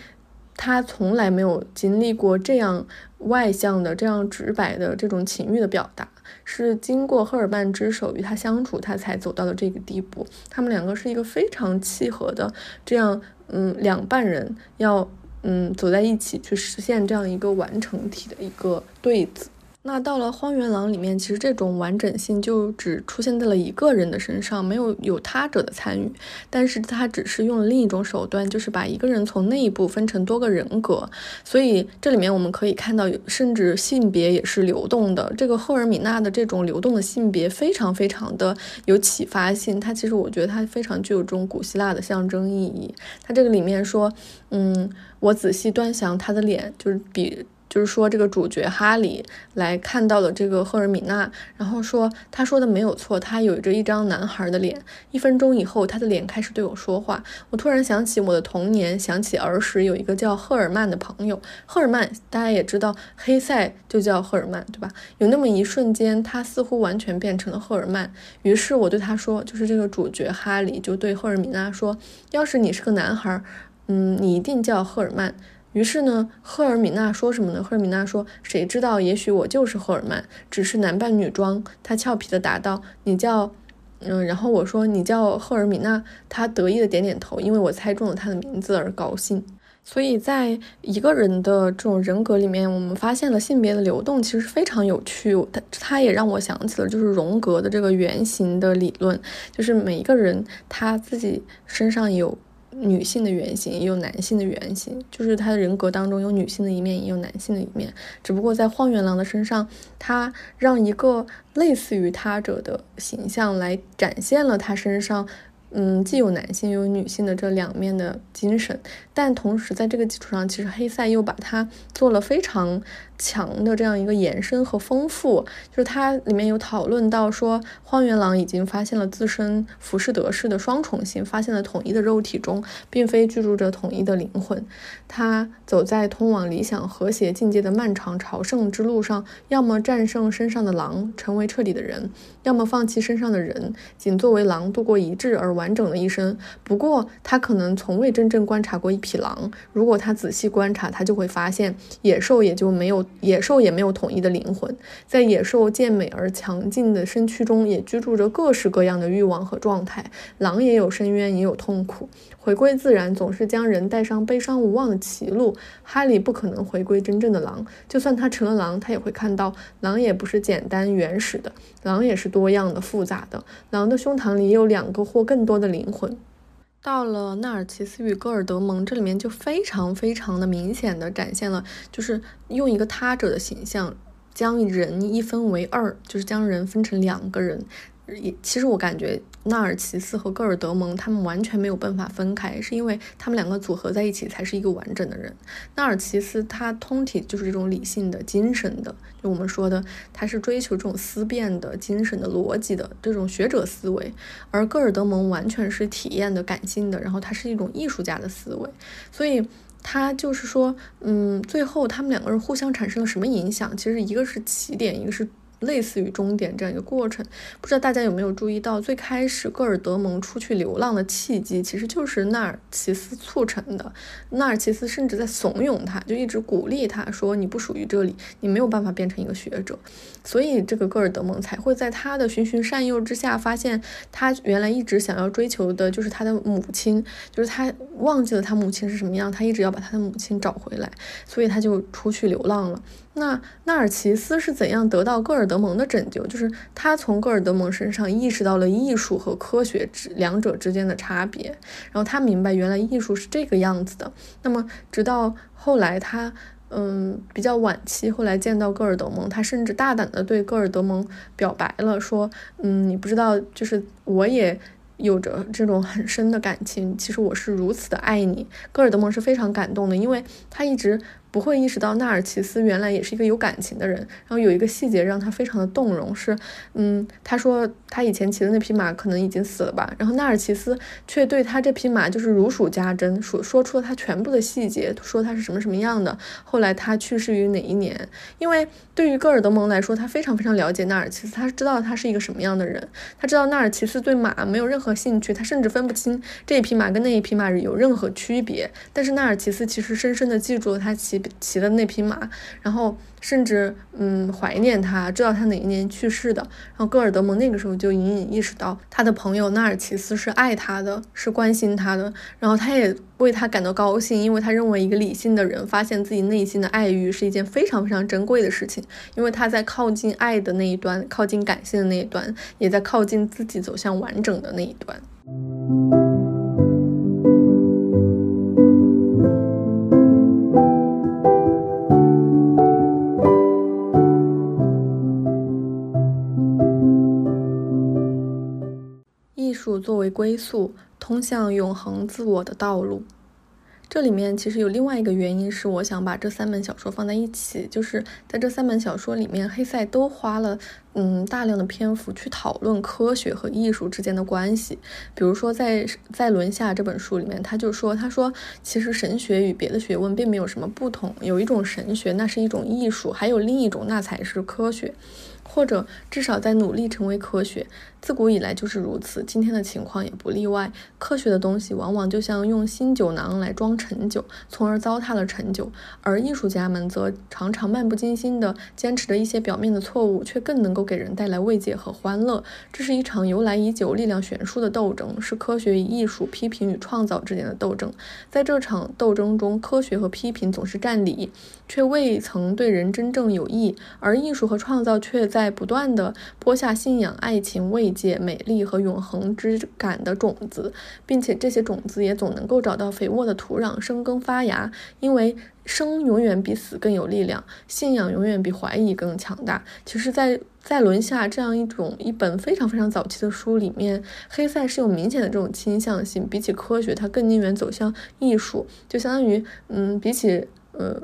他从来没有经历过这样外向的、这样直白的这种情欲的表达。是经过赫尔曼之手与他相处，他才走到了这个地步。他们两个是一个非常契合的，这样，嗯，两半人要，嗯，走在一起去实现这样一个完成体的一个对子。那到了荒原狼里面，其实这种完整性就只出现在了一个人的身上，没有有他者的参与。但是他只是用了另一种手段，就是把一个人从内部分成多个人格。所以这里面我们可以看到，甚至性别也是流动的。这个赫尔米娜的这种流动的性别非常非常的有启发性。它其实我觉得它非常具有这种古希腊的象征意义。它这个里面说，嗯，我仔细端详他的脸，就是比。就是说，这个主角哈里来看到了这个赫尔米娜，然后说他说的没有错，他有着一张男孩的脸。一分钟以后，他的脸开始对我说话。我突然想起我的童年，想起儿时有一个叫赫尔曼的朋友。赫尔曼，大家也知道，黑塞就叫赫尔曼，对吧？有那么一瞬间，他似乎完全变成了赫尔曼。于是我对他说，就是这个主角哈里就对赫尔米娜说，要是你是个男孩，嗯，你一定叫赫尔曼。于是呢，赫尔米娜说什么呢？赫尔米娜说：“谁知道？也许我就是赫尔曼，只是男扮女装。”她俏皮地答道：“你叫……嗯。”然后我说：“你叫赫尔米娜。”她得意的点点头，因为我猜中了他的名字而高兴。所以在一个人的这种人格里面，我们发现了性别的流动，其实非常有趣。它它也让我想起了就是荣格的这个原型的理论，就是每一个人他自己身上有。女性的原型也有男性的原型，就是他的人格当中有女性的一面，也有男性的一面。只不过在荒原狼的身上，他让一个类似于他者的形象来展现了他身上。嗯，既有男性又有女性的这两面的精神，但同时在这个基础上，其实黑塞又把它做了非常强的这样一个延伸和丰富。就是它里面有讨论到说，荒原狼已经发现了自身浮士德式的双重性，发现了统一的肉体中并非居住着统一的灵魂。他走在通往理想和谐境界的漫长朝圣之路上，要么战胜身上的狼，成为彻底的人，要么放弃身上的人，仅作为狼度过一致而完。整的一生。不过，他可能从未真正观察过匹狼。如果他仔细观察，他就会发现，野兽也就没有野兽也没有统一的灵魂，在野兽健美而强劲的身躯中，也居住着各式各样的欲望和状态。狼也有深渊，也有痛苦。回归自然，总是将人带上悲伤无望的歧路。哈利不可能回归真正的狼，就算他成了狼，他也会看到，狼也不是简单原始的，狼也是多样的、复杂的。狼的胸膛里有两个或更多的灵魂。到了纳尔齐斯与戈尔德蒙，这里面就非常非常的明显的展现了，就是用一个他者的形象，将人一分为二，就是将人分成两个人。其实我感觉纳尔齐斯和戈尔德蒙他们完全没有办法分开，是因为他们两个组合在一起才是一个完整的人。纳尔齐斯他通体就是这种理性的、精神的，就我们说的他是追求这种思辨的精神的逻辑的这种学者思维，而戈尔德蒙完全是体验的、感性的，然后他是一种艺术家的思维，所以他就是说，嗯，最后他们两个人互相产生了什么影响？其实一个是起点，一个是。类似于终点这样一个过程，不知道大家有没有注意到，最开始戈尔德蒙出去流浪的契机，其实就是纳尔齐斯促成的。纳尔齐斯甚至在怂恿他，就一直鼓励他说：“你不属于这里，你没有办法变成一个学者。”所以这个戈尔德蒙才会在他的循循善诱之下，发现他原来一直想要追求的就是他的母亲，就是他忘记了他母亲是什么样，他一直要把他的母亲找回来，所以他就出去流浪了。那纳尔齐斯是怎样得到戈尔德蒙的拯救？就是他从戈尔德蒙身上意识到了艺术和科学之两者之间的差别，然后他明白原来艺术是这个样子的。那么直到后来他嗯比较晚期，后来见到戈尔德蒙，他甚至大胆的对戈尔德蒙表白了，说嗯你不知道，就是我也有着这种很深的感情，其实我是如此的爱你。戈尔德蒙是非常感动的，因为他一直。不会意识到纳尔齐斯原来也是一个有感情的人。然后有一个细节让他非常的动容，是，嗯，他说他以前骑的那匹马可能已经死了吧，然后纳尔齐斯却对他这匹马就是如数家珍，说说出了他全部的细节，说他是什么什么样的。后来他去世于哪一年？因为对于戈尔德蒙来说，他非常非常了解纳尔齐斯，他知道他是一个什么样的人，他知道纳尔齐斯对马没有任何兴趣，他甚至分不清这一匹马跟那一匹马有任何区别。但是纳尔齐斯其实深深的记住了他骑。骑的那匹马，然后甚至嗯怀念他，知道他哪一年去世的。然后戈尔德蒙那个时候就隐隐意识到，他的朋友纳尔齐斯是爱他的，是关心他的。然后他也为他感到高兴，因为他认为一个理性的人发现自己内心的爱欲是一件非常非常珍贵的事情，因为他在靠近爱的那一端，靠近感性的那一端，也在靠近自己走向完整的那一端。术作为归宿，通向永恒自我的道路。这里面其实有另外一个原因，是我想把这三本小说放在一起，就是在这三本小说里面，黑塞都花了嗯大量的篇幅去讨论科学和艺术之间的关系。比如说在在轮下这本书里面，他就说，他说其实神学与别的学问并没有什么不同，有一种神学那是一种艺术，还有另一种那才是科学。或者至少在努力成为科学，自古以来就是如此，今天的情况也不例外。科学的东西往往就像用新酒囊来装陈酒，从而糟蹋了陈酒；而艺术家们则常常漫不经心地坚持着一些表面的错误，却更能够给人带来慰藉和欢乐。这是一场由来已久、力量悬殊的斗争，是科学与艺术、批评与创造之间的斗争。在这场斗争中，科学和批评总是占理，却未曾对人真正有益；而艺术和创造却在。不断的播下信仰、爱情、慰界、美丽和永恒之感的种子，并且这些种子也总能够找到肥沃的土壤生根发芽。因为生永远比死更有力量，信仰永远比怀疑更强大。其实，在在轮下这样一种一本非常非常早期的书里面，黑塞是有明显的这种倾向性，比起科学，他更宁愿走向艺术，就相当于嗯，比起呃。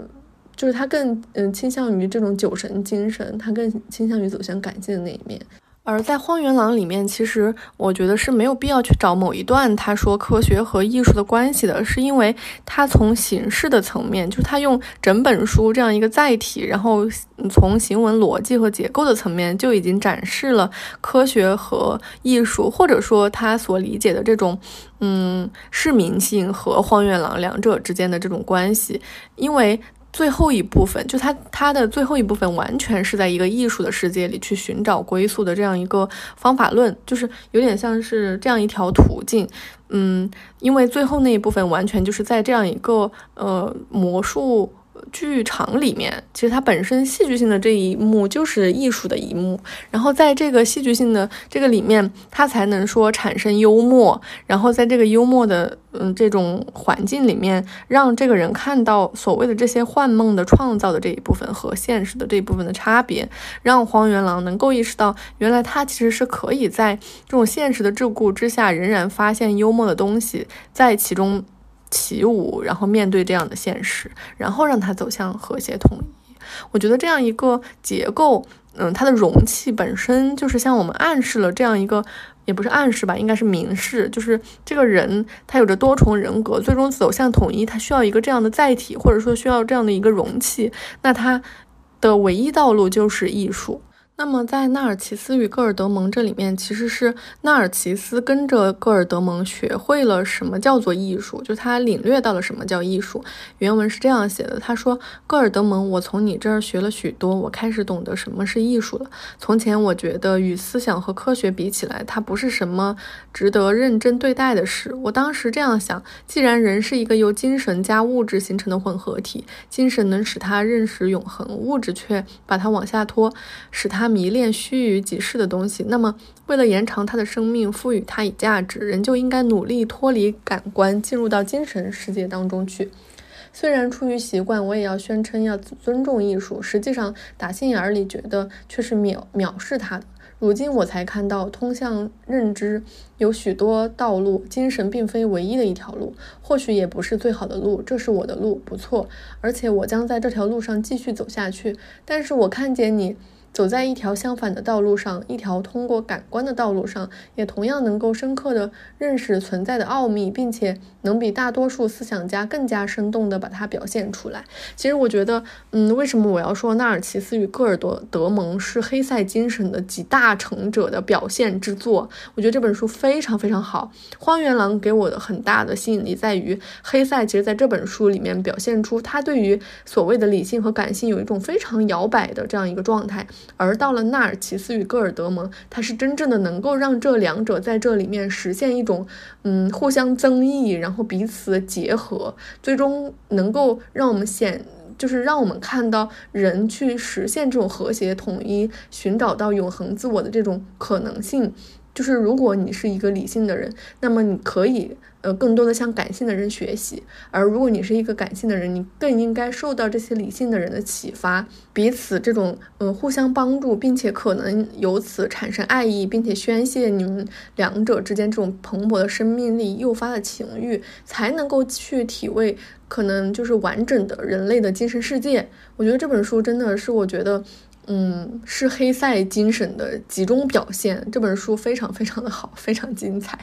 就是他更嗯倾向于这种酒神精神，他更倾向于走向感性的那一面。而在《荒原狼》里面，其实我觉得是没有必要去找某一段他说科学和艺术的关系的，是因为他从形式的层面，就是他用整本书这样一个载体，然后从行文逻辑和结构的层面就已经展示了科学和艺术，或者说他所理解的这种嗯市民性和荒原狼两者之间的这种关系，因为。最后一部分，就他他的最后一部分完全是在一个艺术的世界里去寻找归宿的这样一个方法论，就是有点像是这样一条途径。嗯，因为最后那一部分完全就是在这样一个呃魔术。剧场里面，其实它本身戏剧性的这一幕就是艺术的一幕，然后在这个戏剧性的这个里面，它才能说产生幽默，然后在这个幽默的嗯这种环境里面，让这个人看到所谓的这些幻梦的创造的这一部分和现实的这一部分的差别，让荒原狼能够意识到，原来他其实是可以在这种现实的桎梏之下，仍然发现幽默的东西在其中。起舞，然后面对这样的现实，然后让它走向和谐统一。我觉得这样一个结构，嗯，它的容器本身就是向我们暗示了这样一个，也不是暗示吧，应该是明示，就是这个人他有着多重人格，最终走向统一，他需要一个这样的载体，或者说需要这样的一个容器。那他的唯一道路就是艺术。那么，在纳尔齐斯与戈尔德蒙这里面，其实是纳尔齐斯跟着戈尔德蒙学会了什么叫做艺术，就他领略到了什么叫艺术。原文是这样写的：他说，戈尔德蒙，我从你这儿学了许多，我开始懂得什么是艺术了。从前我觉得与思想和科学比起来，它不是什么值得认真对待的事。我当时这样想：既然人是一个由精神加物质形成的混合体，精神能使他认识永恒，物质却把他往下拖，使他。迷恋虚臾即逝的东西，那么为了延长他的生命，赋予他以价值，人就应该努力脱离感官，进入到精神世界当中去。虽然出于习惯，我也要宣称要尊重艺术，实际上打心眼里觉得却是藐藐视他的。如今我才看到，通向认知有许多道路，精神并非唯一的一条路，或许也不是最好的路。这是我的路，不错，而且我将在这条路上继续走下去。但是我看见你。走在一条相反的道路上，一条通过感官的道路上，也同样能够深刻的认识存在的奥秘，并且能比大多数思想家更加生动的把它表现出来。其实我觉得，嗯，为什么我要说纳尔齐斯与戈尔德德蒙是黑塞精神的集大成者的表现之作？我觉得这本书非常非常好。荒原狼给我的很大的吸引力在于，黑塞其实在这本书里面表现出他对于所谓的理性和感性有一种非常摇摆的这样一个状态。而到了纳尔齐斯与戈尔德蒙，他是真正的能够让这两者在这里面实现一种，嗯，互相增益，然后彼此结合，最终能够让我们显，就是让我们看到人去实现这种和谐统一，寻找到永恒自我的这种可能性。就是如果你是一个理性的人，那么你可以呃更多的向感性的人学习；而如果你是一个感性的人，你更应该受到这些理性的人的启发，彼此这种呃互相帮助，并且可能由此产生爱意，并且宣泄你们两者之间这种蓬勃的生命力诱发的情欲，才能够去体味可能就是完整的人类的精神世界。我觉得这本书真的是我觉得。嗯，是黑塞精神的集中表现。这本书非常非常的好，非常精彩。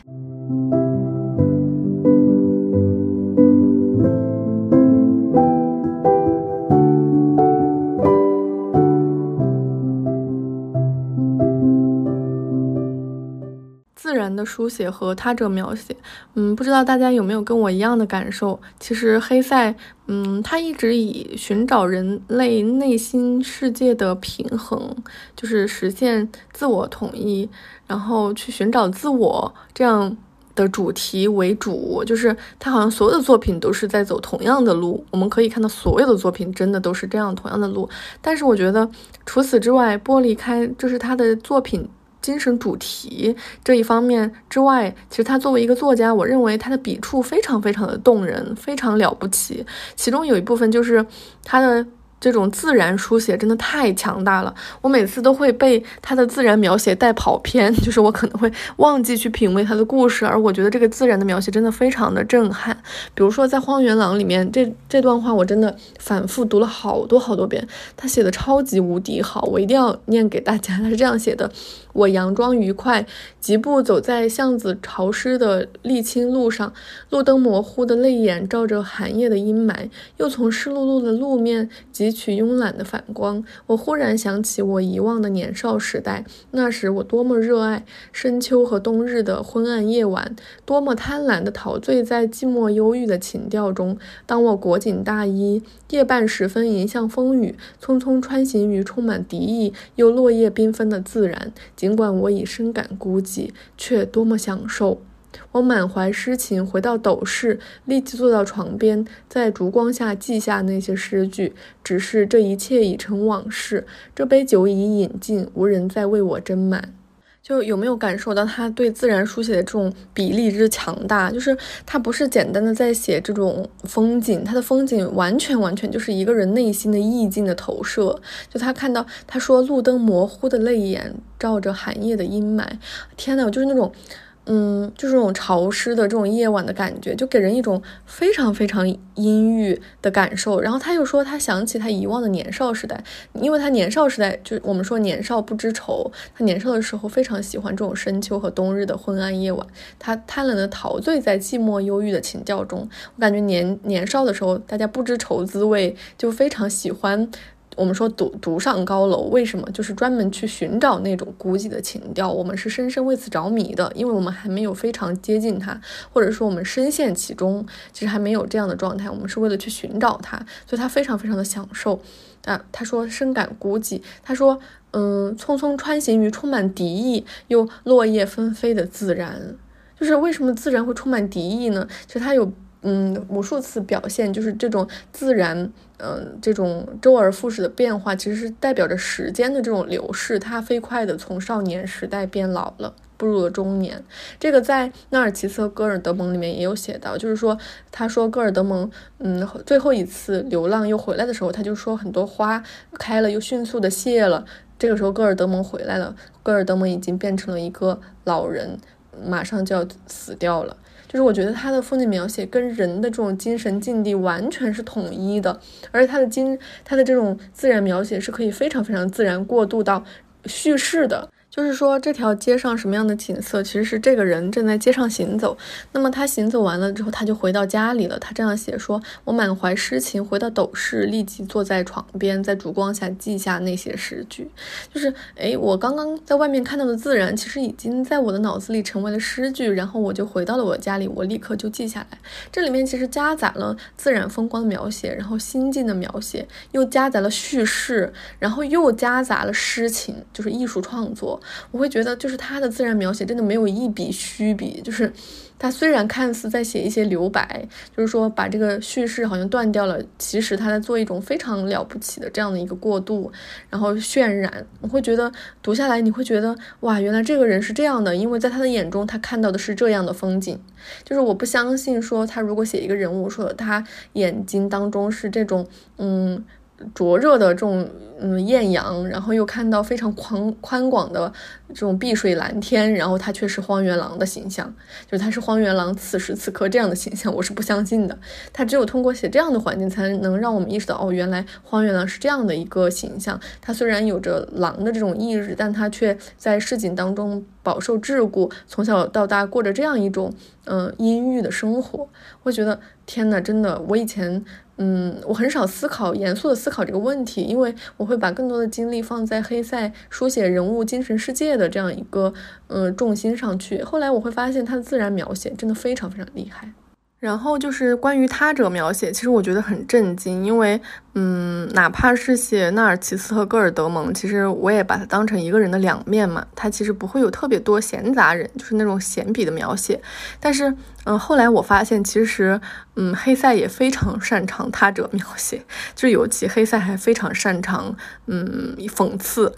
自然的书写和他者描写，嗯，不知道大家有没有跟我一样的感受？其实黑塞。嗯，他一直以寻找人类内心世界的平衡，就是实现自我统一，然后去寻找自我这样的主题为主。就是他好像所有的作品都是在走同样的路。我们可以看到，所有的作品真的都是这样同样的路。但是我觉得，除此之外，剥离开就是他的作品。精神主题这一方面之外，其实他作为一个作家，我认为他的笔触非常非常的动人，非常了不起。其中有一部分就是他的。这种自然书写真的太强大了，我每次都会被他的自然描写带跑偏，就是我可能会忘记去品味他的故事，而我觉得这个自然的描写真的非常的震撼。比如说在《荒原狼》里面，这这段话我真的反复读了好多好多遍，他写的超级无敌好，我一定要念给大家。他是这样写的：我佯装愉快，疾步走在巷子潮湿的沥青路上，路灯模糊的泪眼照着寒夜的阴霾，又从湿漉漉的路面汲取慵懒的反光。我忽然想起我遗忘的年少时代，那时我多么热爱深秋和冬日的昏暗夜晚，多么贪婪地陶醉在寂寞忧郁的情调中。当我裹紧大衣，夜半时分迎向风雨，匆匆穿行于充满敌意又落叶缤纷的自然。尽管我已深感孤寂，却多么享受！我满怀诗情，回到斗室，立即坐到床边，在烛光下记下那些诗句。只是这一切已成往事，这杯酒已饮尽，无人再为我斟满。就有没有感受到他对自然书写的这种比例之强大？就是他不是简单的在写这种风景，他的风景完全完全就是一个人内心的意境的投射。就他看到他说路灯模糊的泪眼照着寒夜的阴霾，天呐，就是那种。嗯，就是这种潮湿的这种夜晚的感觉，就给人一种非常非常阴郁的感受。然后他又说，他想起他遗忘的年少时代，因为他年少时代就我们说年少不知愁，他年少的时候非常喜欢这种深秋和冬日的昏暗夜晚，他贪婪的陶醉在寂寞忧郁的情调中。我感觉年年少的时候，大家不知愁滋味，就非常喜欢。我们说独独上高楼，为什么？就是专门去寻找那种孤寂的情调。我们是深深为此着迷的，因为我们还没有非常接近它，或者说我们深陷其中，其实还没有这样的状态。我们是为了去寻找它，所以他非常非常的享受。啊，他说深感孤寂。他说，嗯，匆匆穿行于充满敌意又落叶纷飞的自然，就是为什么自然会充满敌意呢？其实它有。嗯，无数次表现就是这种自然，嗯，这种周而复始的变化，其实是代表着时间的这种流逝。它飞快的从少年时代变老了，步入了中年。这个在纳尔齐斯和戈尔德蒙里面也有写到，就是说，他说戈尔德蒙，嗯，最后一次流浪又回来的时候，他就说很多花开了又迅速的谢了。这个时候戈尔德蒙回来了，戈尔德蒙已经变成了一个老人，马上就要死掉了。就是我觉得他的风景描写跟人的这种精神境地完全是统一的，而且他的精他的这种自然描写是可以非常非常自然过渡到叙事的。就是说，这条街上什么样的景色，其实是这个人正在街上行走。那么他行走完了之后，他就回到家里了。他这样写说：“我满怀诗情，回到斗室，立即坐在床边，在烛光下记下那些诗句。就是，哎，我刚刚在外面看到的自然，其实已经在我的脑子里成为了诗句。然后我就回到了我家里，我立刻就记下来。这里面其实夹杂了自然风光的描写，然后心境的描写，又夹杂了叙事，然后又夹杂了诗情，就是艺术创作。”我会觉得，就是他的自然描写真的没有一笔虚笔，就是他虽然看似在写一些留白，就是说把这个叙事好像断掉了，其实他在做一种非常了不起的这样的一个过渡，然后渲染。我会觉得读下来，你会觉得哇，原来这个人是这样的，因为在他的眼中，他看到的是这样的风景。就是我不相信说他如果写一个人物，说他眼睛当中是这种，嗯。灼热的这种嗯艳阳，然后又看到非常宽宽广的这种碧水蓝天，然后他却是荒原狼的形象，就是他是荒原狼此时此刻这样的形象，我是不相信的。他只有通过写这样的环境，才能让我们意识到，哦，原来荒原狼是这样的一个形象。他虽然有着狼的这种意志，但他却在市井当中饱受桎梏，从小到大过着这样一种嗯阴郁的生活。我觉得天呐，真的，我以前。嗯，我很少思考严肃的思考这个问题，因为我会把更多的精力放在黑塞书写人物精神世界的这样一个嗯重心上去。后来我会发现他的自然描写真的非常非常厉害。然后就是关于他者描写，其实我觉得很震惊，因为，嗯，哪怕是写纳尔齐斯和戈尔德蒙，其实我也把它当成一个人的两面嘛。他其实不会有特别多闲杂人，就是那种闲笔的描写。但是，嗯，后来我发现，其实，嗯，黑塞也非常擅长他者描写，就是尤其黑塞还非常擅长，嗯，讽刺。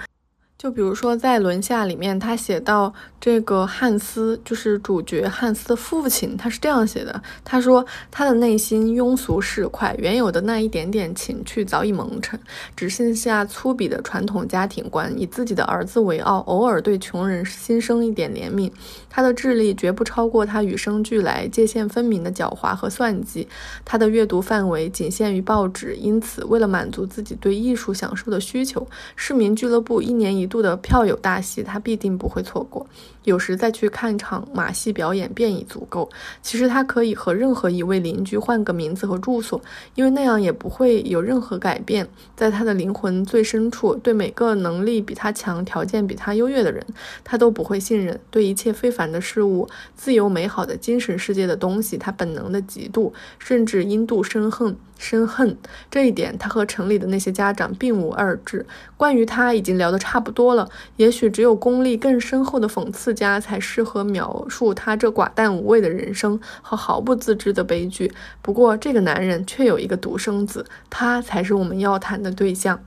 就比如说，在《轮下》里面，他写到这个汉斯，就是主角汉斯的父亲，他是这样写的：他说，他的内心庸俗市侩，原有的那一点点情趣早已蒙尘，只剩下粗鄙的传统家庭观，以自己的儿子为傲，偶尔对穷人心生一点怜悯。他的智力绝不超过他与生俱来、界限分明的狡猾和算计。他的阅读范围仅限于报纸，因此，为了满足自己对艺术享受的需求，市民俱乐部一年一度。的票友大戏，他必定不会错过。有时再去看场马戏表演便已足够。其实他可以和任何一位邻居换个名字和住所，因为那样也不会有任何改变。在他的灵魂最深处，对每个能力比他强、条件比他优越的人，他都不会信任。对一切非凡的事物、自由美好的精神世界的东西，他本能的嫉妒，甚至因妒生恨。生恨这一点，他和城里的那些家长并无二致。关于他，已经聊得差不多了。也许只有功力更深厚的讽刺家，才适合描述他这寡淡无味的人生和毫不自知的悲剧。不过，这个男人却有一个独生子，他才是我们要谈的对象。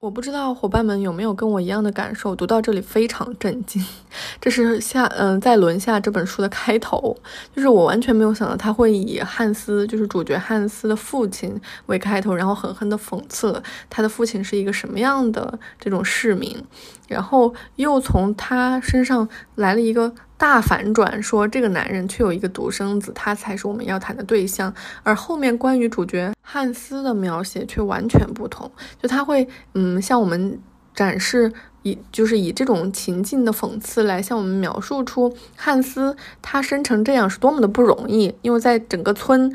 我不知道伙伴们有没有跟我一样的感受，读到这里非常震惊。这是下嗯，在轮下这本书的开头，就是我完全没有想到他会以汉斯，就是主角汉斯的父亲为开头，然后狠狠地讽刺他的父亲是一个什么样的这种市民，然后又从他身上来了一个。大反转，说这个男人却有一个独生子，他才是我们要谈的对象。而后面关于主角汉斯的描写却完全不同，就他会，嗯，向我们展示以，就是以这种情境的讽刺来向我们描述出汉斯他生成这样是多么的不容易。因为在整个村，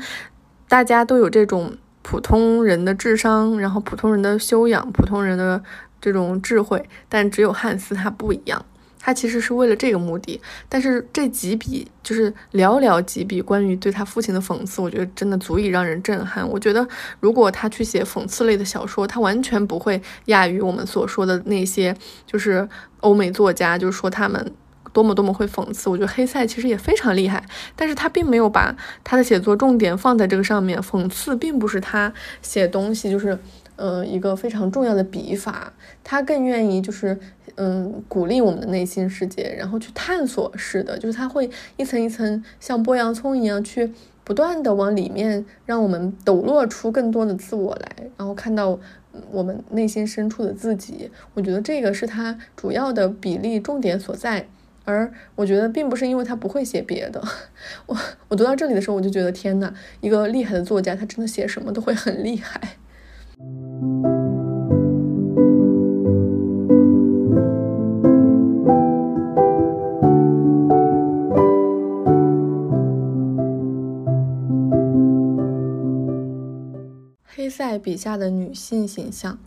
大家都有这种普通人的智商，然后普通人的修养，普通人的这种智慧，但只有汉斯他不一样。他其实是为了这个目的，但是这几笔就是寥寥几笔关于对他父亲的讽刺，我觉得真的足以让人震撼。我觉得如果他去写讽刺类的小说，他完全不会亚于我们所说的那些就是欧美作家，就是说他们多么多么会讽刺。我觉得黑塞其实也非常厉害，但是他并没有把他的写作重点放在这个上面。讽刺并不是他写东西就是呃一个非常重要的笔法，他更愿意就是。嗯，鼓励我们的内心世界，然后去探索式的，就是它会一层一层像剥洋葱一样，去不断的往里面，让我们抖落出更多的自我来，然后看到我们内心深处的自己。我觉得这个是它主要的比例重点所在，而我觉得并不是因为他不会写别的。我我读到这里的时候，我就觉得天呐，一个厉害的作家，他真的写什么都会很厉害。黑塞笔下的女性形象。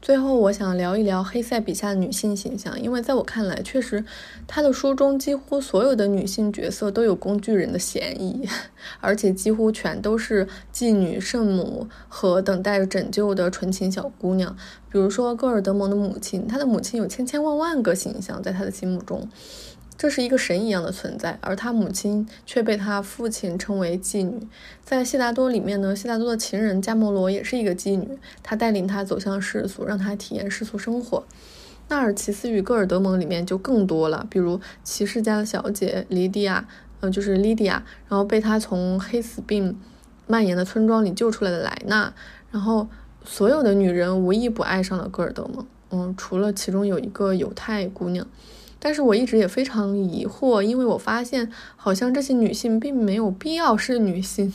最后，我想聊一聊黑塞笔下的女性形象，因为在我看来，确实他的书中几乎所有的女性角色都有工具人的嫌疑，而且几乎全都是妓女、圣母和等待拯救的纯情小姑娘。比如说戈尔德蒙的母亲，她的母亲有千千万万个形象，在他的心目中。这是一个神一样的存在，而他母亲却被他父亲称为妓女。在谢达多里面呢，谢达多的情人加摩罗也是一个妓女，她带领他走向世俗，让他体验世俗生活。纳尔齐斯与戈尔德蒙里面就更多了，比如骑士家的小姐莉迪亚，嗯，就是莉迪亚，然后被他从黑死病蔓延的村庄里救出来的莱纳，然后所有的女人无一不爱上了戈尔德蒙，嗯，除了其中有一个犹太姑娘。但是我一直也非常疑惑，因为我发现好像这些女性并没有必要是女性。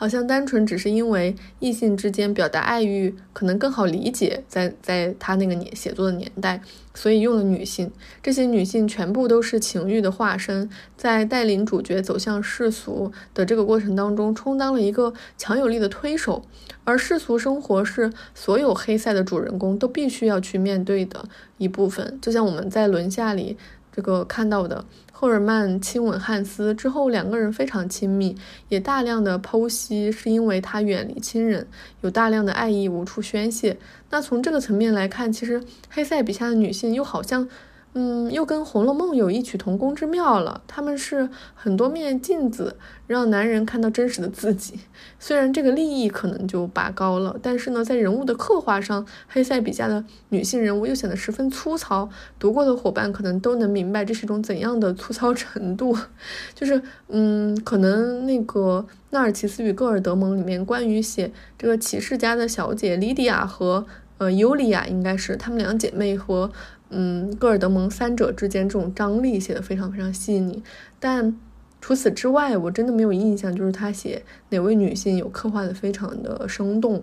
好像单纯只是因为异性之间表达爱欲可能更好理解，在在他那个年写作的年代，所以用了女性。这些女性全部都是情欲的化身，在带领主角走向世俗的这个过程当中，充当了一个强有力的推手。而世俗生活是所有黑塞的主人公都必须要去面对的一部分，就像我们在轮下里这个看到的。赫尔曼亲吻汉斯之后，两个人非常亲密，也大量的剖析是因为他远离亲人，有大量的爱意无处宣泄。那从这个层面来看，其实黑塞笔下的女性又好像。嗯，又跟《红楼梦》有异曲同工之妙了。他们是很多面镜子，让男人看到真实的自己。虽然这个利益可能就拔高了，但是呢，在人物的刻画上，黑塞笔下的女性人物又显得十分粗糙。读过的伙伴可能都能明白这是一种怎样的粗糙程度。就是，嗯，可能那个《纳尔齐斯与戈尔德蒙》里面关于写这个骑士家的小姐莉迪亚和呃尤利亚，应该是她们两姐妹和。嗯，戈尔德蒙三者之间这种张力写的非常非常细腻，但除此之外，我真的没有印象，就是他写哪位女性有刻画的非常的生动，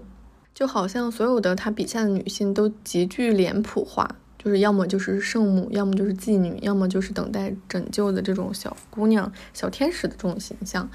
就好像所有的他笔下的女性都极具脸谱化。就是要么就是圣母，要么就是妓女，要么就是等待拯救的这种小姑娘、小天使的这种形象。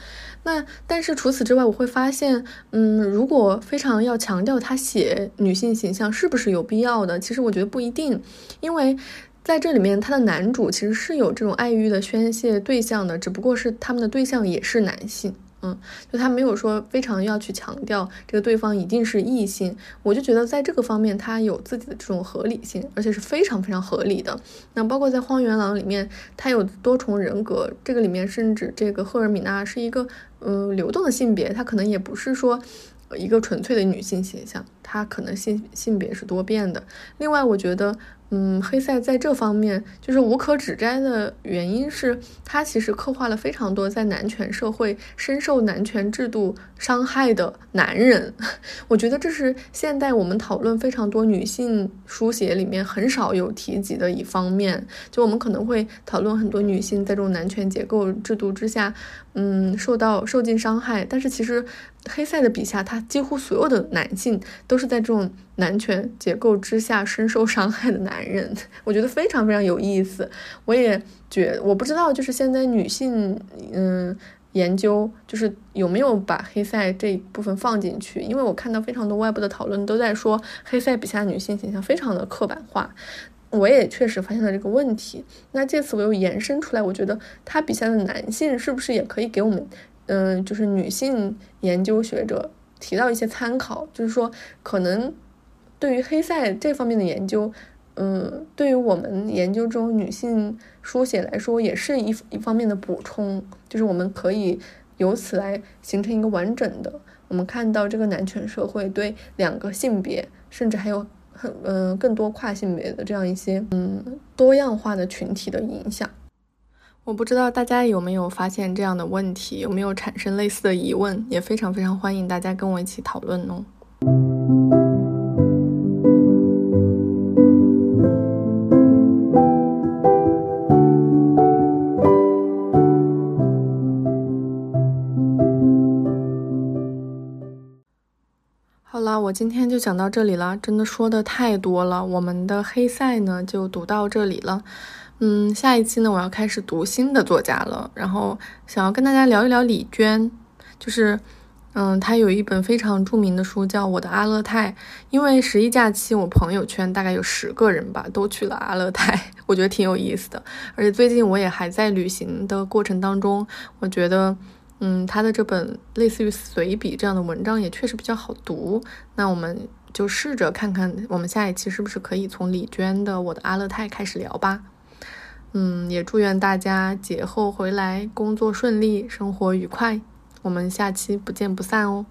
那但是除此之外，我会发现，嗯，如果非常要强调他写女性形象，是不是有必要的？其实我觉得不一定，因为在这里面，他的男主其实是有这种爱欲的宣泄对象的，只不过是他们的对象也是男性。嗯，就他没有说非常要去强调这个对方一定是异性，我就觉得在这个方面他有自己的这种合理性，而且是非常非常合理的。那包括在《荒原狼》里面，他有多重人格，这个里面甚至这个赫尔米娜是一个嗯流动的性别，她可能也不是说一个纯粹的女性形象，她可能性性别是多变的。另外，我觉得。嗯，黑塞在这方面就是无可指摘的原因是，他其实刻画了非常多在男权社会深受男权制度伤害的男人。我觉得这是现代我们讨论非常多女性书写里面很少有提及的一方面。就我们可能会讨论很多女性在这种男权结构制度之下，嗯，受到受尽伤害，但是其实。黑塞的笔下，他几乎所有的男性都是在这种男权结构之下深受伤害的男人，我觉得非常非常有意思。我也觉，我不知道就是现在女性，嗯，研究就是有没有把黑塞这一部分放进去，因为我看到非常多外部的讨论都在说黑塞笔下女性形象非常的刻板化，我也确实发现了这个问题。那这次我又延伸出来，我觉得他笔下的男性是不是也可以给我们？嗯，就是女性研究学者提到一些参考，就是说，可能对于黑塞这方面的研究，嗯，对于我们研究中女性书写来说，也是一一方面的补充，就是我们可以由此来形成一个完整的，我们看到这个男权社会对两个性别，甚至还有很嗯更多跨性别的这样一些嗯多样化的群体的影响。我不知道大家有没有发现这样的问题，有没有产生类似的疑问，也非常非常欢迎大家跟我一起讨论哦。好啦，我今天就讲到这里了，真的说的太多了，我们的黑塞呢就读到这里了。嗯，下一期呢，我要开始读新的作家了，然后想要跟大家聊一聊李娟，就是，嗯，她有一本非常著名的书叫《我的阿勒泰》，因为十一假期，我朋友圈大概有十个人吧，都去了阿勒泰，我觉得挺有意思的。而且最近我也还在旅行的过程当中，我觉得，嗯，他的这本类似于随笔这样的文章也确实比较好读。那我们就试着看看，我们下一期是不是可以从李娟的《我的阿勒泰》开始聊吧。嗯，也祝愿大家节后回来工作顺利，生活愉快。我们下期不见不散哦。